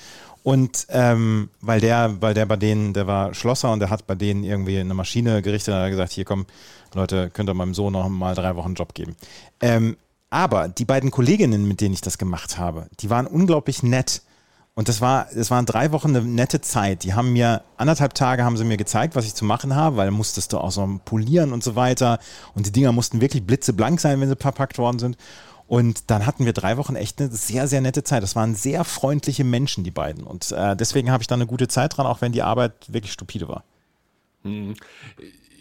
Und ähm, weil der, weil der bei denen, der war Schlosser und der hat bei denen irgendwie eine Maschine gerichtet und hat gesagt, hier komm, Leute, könnt ihr meinem Sohn noch mal drei Wochen Job geben. Ähm, aber die beiden Kolleginnen, mit denen ich das gemacht habe, die waren unglaublich nett. Und das war, das waren drei Wochen eine nette Zeit. Die haben mir, anderthalb Tage haben sie mir gezeigt, was ich zu machen habe, weil musstest du auch so polieren und so weiter. Und die Dinger mussten wirklich blitzeblank sein, wenn sie verpackt worden sind. Und dann hatten wir drei Wochen echt eine sehr, sehr nette Zeit. Das waren sehr freundliche Menschen, die beiden. Und äh, deswegen habe ich da eine gute Zeit dran, auch wenn die Arbeit wirklich stupide war. Hm.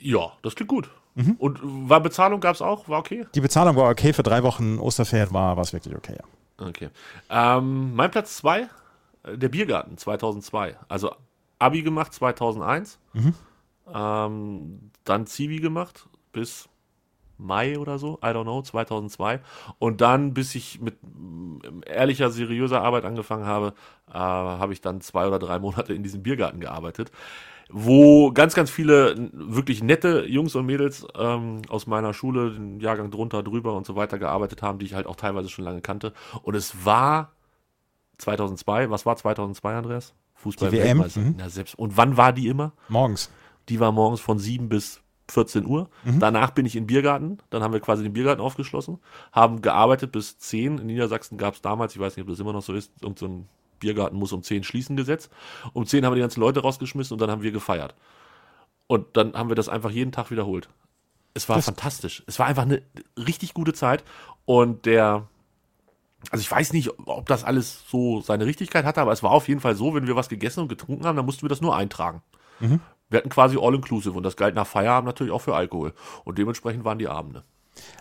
Ja, das klingt gut. Mhm. Und war Bezahlung gab es auch? War okay? Die Bezahlung war okay. Für drei Wochen Osterferien war es wirklich okay. Ja. Okay. Ähm, mein Platz zwei, äh, der Biergarten 2002. Also Abi gemacht 2001. Mhm. Ähm, dann Zivi gemacht bis Mai oder so, I don't know, 2002. Und dann, bis ich mit ehrlicher, seriöser Arbeit angefangen habe, äh, habe ich dann zwei oder drei Monate in diesem Biergarten gearbeitet, wo ganz, ganz viele wirklich nette Jungs und Mädels ähm, aus meiner Schule, den Jahrgang drunter, drüber und so weiter gearbeitet haben, die ich halt auch teilweise schon lange kannte. Und es war 2002, was war 2002, Andreas? Fußball die WM. Mhm. Ja, selbst. Und wann war die immer? Morgens. Die war morgens von sieben bis 14 Uhr. Mhm. Danach bin ich in den Biergarten. Dann haben wir quasi den Biergarten aufgeschlossen, haben gearbeitet bis 10. In Niedersachsen gab es damals, ich weiß nicht, ob das immer noch so ist, irgend so ein Biergarten muss um 10 schließen Gesetz. Um 10 haben wir die ganzen Leute rausgeschmissen und dann haben wir gefeiert. Und dann haben wir das einfach jeden Tag wiederholt. Es war das fantastisch. Es war einfach eine richtig gute Zeit. Und der, also ich weiß nicht, ob das alles so seine Richtigkeit hatte, aber es war auf jeden Fall so, wenn wir was gegessen und getrunken haben, dann mussten wir das nur eintragen. Mhm. Wir hatten quasi All-Inclusive und das galt nach Feierabend natürlich auch für Alkohol. Und dementsprechend waren die Abende.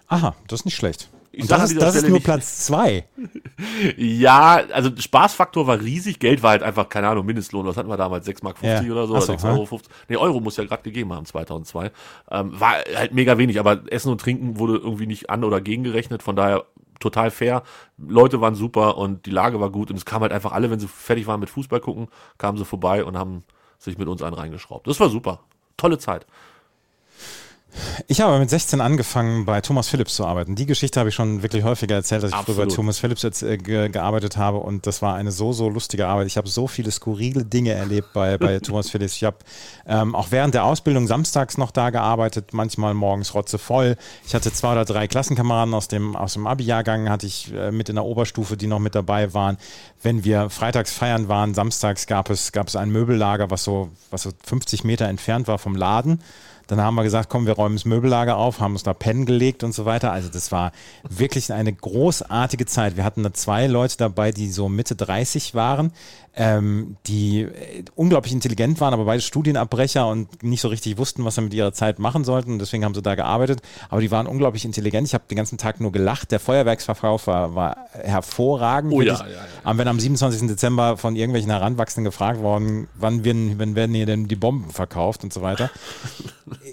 Aha, das ist nicht schlecht. Und das, ist, das ist nur Platz zwei. ja, also Spaßfaktor war riesig, Geld war halt einfach, keine Ahnung, Mindestlohn, was hatten wir damals, 6,50 Mark ja. oder so, so 6,50 Euro. 50. Nee, Euro muss ja gerade gegeben haben, 2002. Ähm, war halt mega wenig, aber Essen und Trinken wurde irgendwie nicht an- oder gegengerechnet, von daher total fair. Leute waren super und die Lage war gut und es kam halt einfach alle, wenn sie fertig waren mit Fußball gucken, kamen sie vorbei und haben sich mit uns einen reingeschraubt. Das war super. Tolle Zeit. Ich habe mit 16 angefangen, bei Thomas Phillips zu arbeiten. Die Geschichte habe ich schon wirklich häufiger erzählt, dass ich Absolut. früher bei Thomas Phillips jetzt, äh, ge gearbeitet habe und das war eine so, so lustige Arbeit. Ich habe so viele skurrile Dinge erlebt bei, bei Thomas Phillips. Ich habe ähm, auch während der Ausbildung samstags noch da gearbeitet, manchmal morgens rotzevoll. Ich hatte zwei oder drei Klassenkameraden aus dem, aus dem Abi-Jahrgang, hatte ich äh, mit in der Oberstufe, die noch mit dabei waren. Wenn wir freitags feiern waren, samstags gab es, gab es ein Möbellager, was so, was so 50 Meter entfernt war vom Laden. Dann haben wir gesagt, komm, wir räumen das Möbellager auf, haben uns da Pennen gelegt und so weiter. Also das war wirklich eine großartige Zeit. Wir hatten da zwei Leute dabei, die so Mitte 30 waren, ähm, die äh, unglaublich intelligent waren, aber beide Studienabbrecher und nicht so richtig wussten, was sie mit ihrer Zeit machen sollten. Und deswegen haben sie da gearbeitet. Aber die waren unglaublich intelligent. Ich habe den ganzen Tag nur gelacht. Der Feuerwerksverkauf war, war hervorragend. Oh ja, ja, ja. Aber wenn am 27. Dezember von irgendwelchen Heranwachsenden gefragt worden, wann werden, wann werden hier denn die Bomben verkauft und so weiter.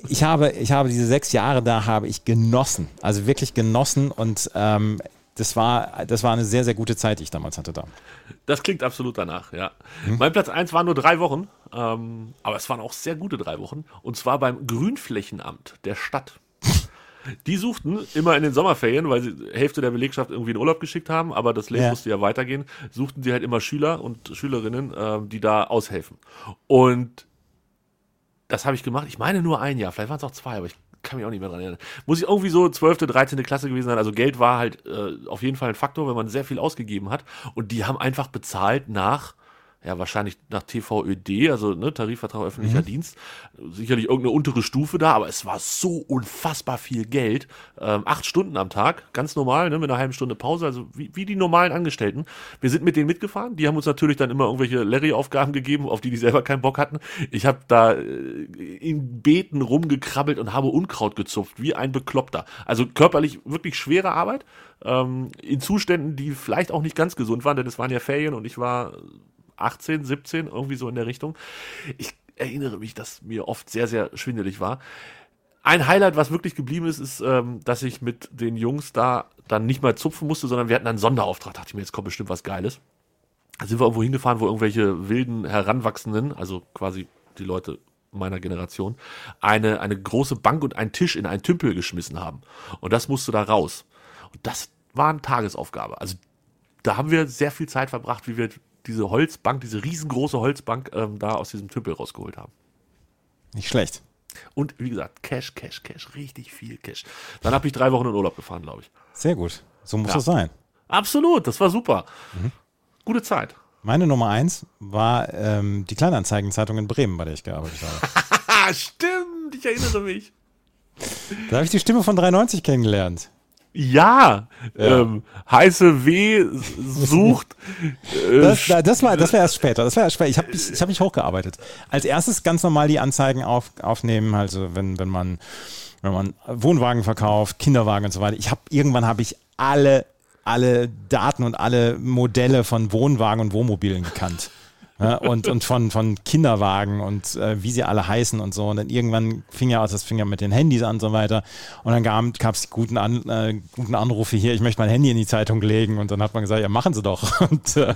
ich habe, ich habe diese sechs Jahre da habe ich genossen, also wirklich genossen und ähm, das war, das war eine sehr, sehr gute Zeit, die ich damals hatte da. Das klingt absolut danach, ja. Hm? Mein Platz 1 waren nur drei Wochen, ähm, aber es waren auch sehr gute drei Wochen. Und zwar beim Grünflächenamt der Stadt. Die suchten immer in den Sommerferien, weil sie Hälfte der Belegschaft irgendwie in Urlaub geschickt haben, aber das Leben ja. musste ja weitergehen, suchten sie halt immer Schüler und Schülerinnen, äh, die da aushelfen. Und das habe ich gemacht. Ich meine nur ein Jahr, vielleicht waren es auch zwei, aber ich kann mich auch nicht mehr dran erinnern. Muss ich irgendwie so 12., 13. Klasse gewesen sein. Also Geld war halt äh, auf jeden Fall ein Faktor, wenn man sehr viel ausgegeben hat. Und die haben einfach bezahlt nach ja, wahrscheinlich nach TVÖD, also ne, Tarifvertrag öffentlicher mhm. Dienst, sicherlich irgendeine untere Stufe da, aber es war so unfassbar viel Geld. Ähm, acht Stunden am Tag, ganz normal, ne, mit einer halben Stunde Pause, also wie, wie die normalen Angestellten. Wir sind mit denen mitgefahren, die haben uns natürlich dann immer irgendwelche Larry-Aufgaben gegeben, auf die die selber keinen Bock hatten. Ich habe da äh, in Beeten rumgekrabbelt und habe Unkraut gezupft, wie ein Bekloppter. Also körperlich wirklich schwere Arbeit, ähm, in Zuständen, die vielleicht auch nicht ganz gesund waren, denn es waren ja Ferien und ich war 18, 17, irgendwie so in der Richtung. Ich erinnere mich, dass mir oft sehr, sehr schwindelig war. Ein Highlight, was wirklich geblieben ist, ist, ähm, dass ich mit den Jungs da dann nicht mal zupfen musste, sondern wir hatten einen Sonderauftrag. Da dachte ich mir, jetzt kommt bestimmt was Geiles. Da sind wir irgendwo hingefahren, wo irgendwelche wilden Heranwachsenden, also quasi die Leute meiner Generation, eine, eine große Bank und einen Tisch in einen Tümpel geschmissen haben. Und das musste da raus. Und das war eine Tagesaufgabe. Also da haben wir sehr viel Zeit verbracht, wie wir diese Holzbank, diese riesengroße Holzbank ähm, da aus diesem Tümpel rausgeholt haben. Nicht schlecht. Und wie gesagt, Cash, Cash, Cash, richtig viel Cash. Dann habe ich drei Wochen in Urlaub gefahren, glaube ich. Sehr gut. So muss Ja. es sein. Absolut, das war super. Mhm. Gute Zeit. Meine Nummer eins war ähm, die Kleinanzeigenzeitung in Bremen, bei der ich gearbeitet habe. Stimmt, ich erinnere mich. Da habe ich die Stimme von 93 kennengelernt. Ja, Ähm, heiße W sucht. Äh, Das, da- das war, das war erst später. Das war erst später. Ich habe mich, ich hab mich hochgearbeitet. Als erstes ganz normal die Anzeigen auf, aufnehmen, also wenn, wenn man, wenn man Wohnwagen verkauft, Kinderwagen und so weiter. Ich habe irgendwann habe ich alle, alle Daten und alle Modelle von Wohnwagen und Wohnmobilen gekannt. Ja, und, und von, von Kinderwagen und äh, wie sie alle heißen und so. Und dann irgendwann fing ja aus, das fing ja mit den Handys an und so weiter. Und dann gab es guten, an, äh, guten Anrufe hier, ich möchte mein Handy in die Zeitung legen. Und dann hat man gesagt, ja, machen Sie doch. Und, äh,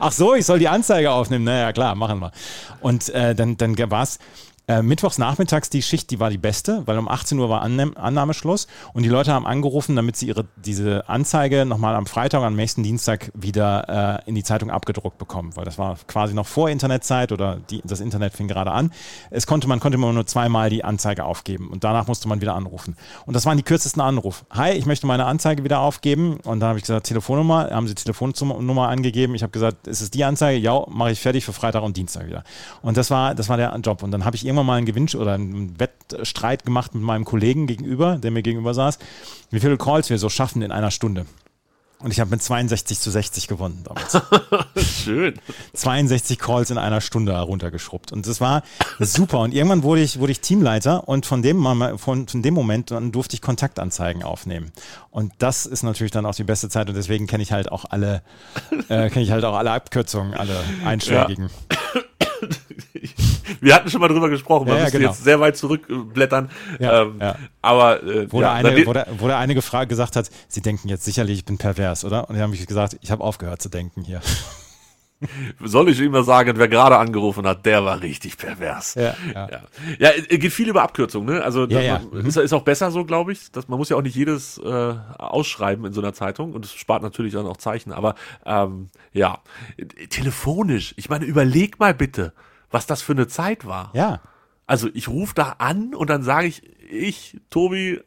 ach so, ich soll die Anzeige aufnehmen. Naja, klar, machen wir. Und äh, dann, dann war es äh, mittwochs nachmittags die Schicht, die war die beste, weil um 18 Uhr war Annehm Annahmeschluss und die Leute haben angerufen, damit sie ihre diese Anzeige nochmal am Freitag, am nächsten Dienstag wieder äh, in die Zeitung abgedruckt bekommen, weil das war quasi noch vor Internetzeit oder die, das Internet fing gerade an. Es konnte man konnte immer nur zweimal die Anzeige aufgeben und danach musste man wieder anrufen. Und das waren die kürzesten Anrufe. Hi, ich möchte meine Anzeige wieder aufgeben und dann habe ich gesagt Telefonnummer, haben sie Telefonnummer angegeben. Ich habe gesagt, ist es die Anzeige? Ja, mache ich fertig für Freitag und Dienstag wieder. Und das war das war der Job und dann habe ich irgendwann mal einen Gewinn oder einen Wettstreit gemacht mit meinem Kollegen gegenüber, der mir gegenüber saß, wie viele Calls wir so schaffen in einer Stunde. Und ich habe mit 62 zu 60 gewonnen damals. schön. 62 Calls in einer Stunde heruntergeschrubbt. Und das war super. Und irgendwann wurde ich, wurde ich Teamleiter und von dem, von, von dem Moment dann durfte ich Kontaktanzeigen aufnehmen. Und das ist natürlich dann auch die beste Zeit und deswegen kenne ich halt auch alle, äh, kenne ich halt auch alle Abkürzungen, alle einschlägigen. Wir hatten schon mal drüber gesprochen, man Ja, ja, müsste genau. jetzt sehr weit zurückblättern. Ja, ähm. Aber äh, Wo, der eine, wo, der, wo der eine gefragt, gesagt hat, sie denken jetzt sicherlich, ich bin pervers, oder? Und dann habe ich gesagt, ich habe aufgehört zu denken hier. soll ich immer sagen, wer gerade angerufen hat, der war richtig pervers. Ja, ja. Ja, ja es geht viel über Abkürzungen, ne? Also Ja, ja. man- Ist, ist auch besser so, glaube ich. Dass, man muss ja auch nicht jedes äh, ausschreiben in so einer Zeitung und es spart natürlich dann auch Zeichen. Aber ähm, ja, telefonisch. Ich meine, überleg mal bitte, was das für eine Zeit war. Ja. Also ich rufe da an und dann sage ich, ich, Tobi,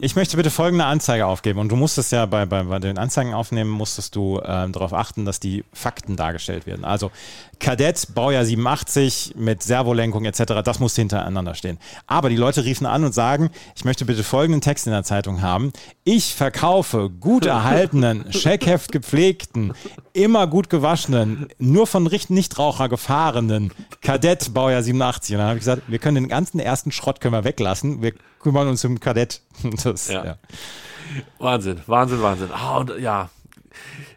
Ich möchte bitte folgende Anzeige aufgeben. Und du musstest ja bei, bei, bei den Anzeigen aufnehmen, musstest du ähm, darauf achten, dass die Fakten dargestellt werden. Also Kadett, Baujahr 87 mit Servolenkung etc., das muss hintereinander stehen. Aber die Leute riefen an und sagen, ich möchte bitte folgenden Text in der Zeitung haben. Ich verkaufe gut erhaltenen, Scheckheft gepflegten, immer gut gewaschenen, nur von Nichtraucher gefahrenen Kadett, Baujahr 87. Und dann habe ich gesagt, wir können den ganzen ersten Schrott können wir weglassen. Wir kümmern uns um Kadett. Das, Ja. ja. Wahnsinn, Wahnsinn, Wahnsinn. Ah, und ja.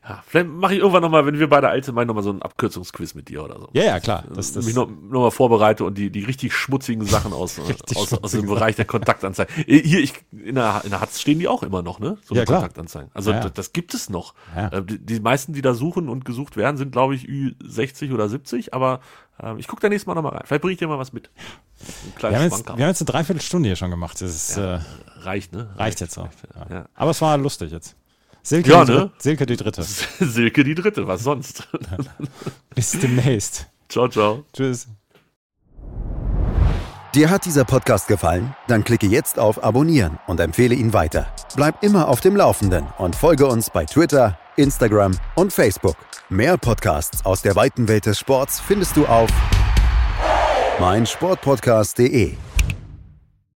Ja vielleicht mache ich irgendwann nochmal, wenn wir beide alt sind, ich nochmal so einen Abkürzungsquiz mit dir oder so. Ja, ja, klar. Das, das, mich noch, noch mal vorbereite und die, die richtig schmutzigen Sachen aus, aus, aus dem Bereich der Kontaktanzeigen. Äh, Hier, ich, in der, in der Hatz stehen die auch immer noch, ne? So Ja, klar. Kontaktanzeigen. Also Ja, ja. Das, das gibt es noch. Ja. Äh, die, die meisten, die da suchen und gesucht werden, sind, glaube ich, Ü60 oder 70, aber äh, ich gucke da nächstes Mal nochmal rein. Vielleicht bringe ich dir mal was mit. Ein wir, haben jetzt, wir haben jetzt eine Dreiviertelstunde hier schon gemacht. Das ist, äh, Reicht, ne? reicht jetzt auch. Aber es war lustig jetzt. Silke, Ja, die, ne? Silke die Dritte. Silke die Dritte, was sonst? Bis demnächst. ciao, ciao. Tschüss. Dir hat dieser Podcast gefallen? Dann klicke jetzt auf Abonnieren und empfehle ihn weiter. Bleib immer auf dem Laufenden und folge uns bei Twitter, Instagram und Facebook. Mehr Podcasts aus der weiten Welt des Sports findest du auf meinsportpodcast.de.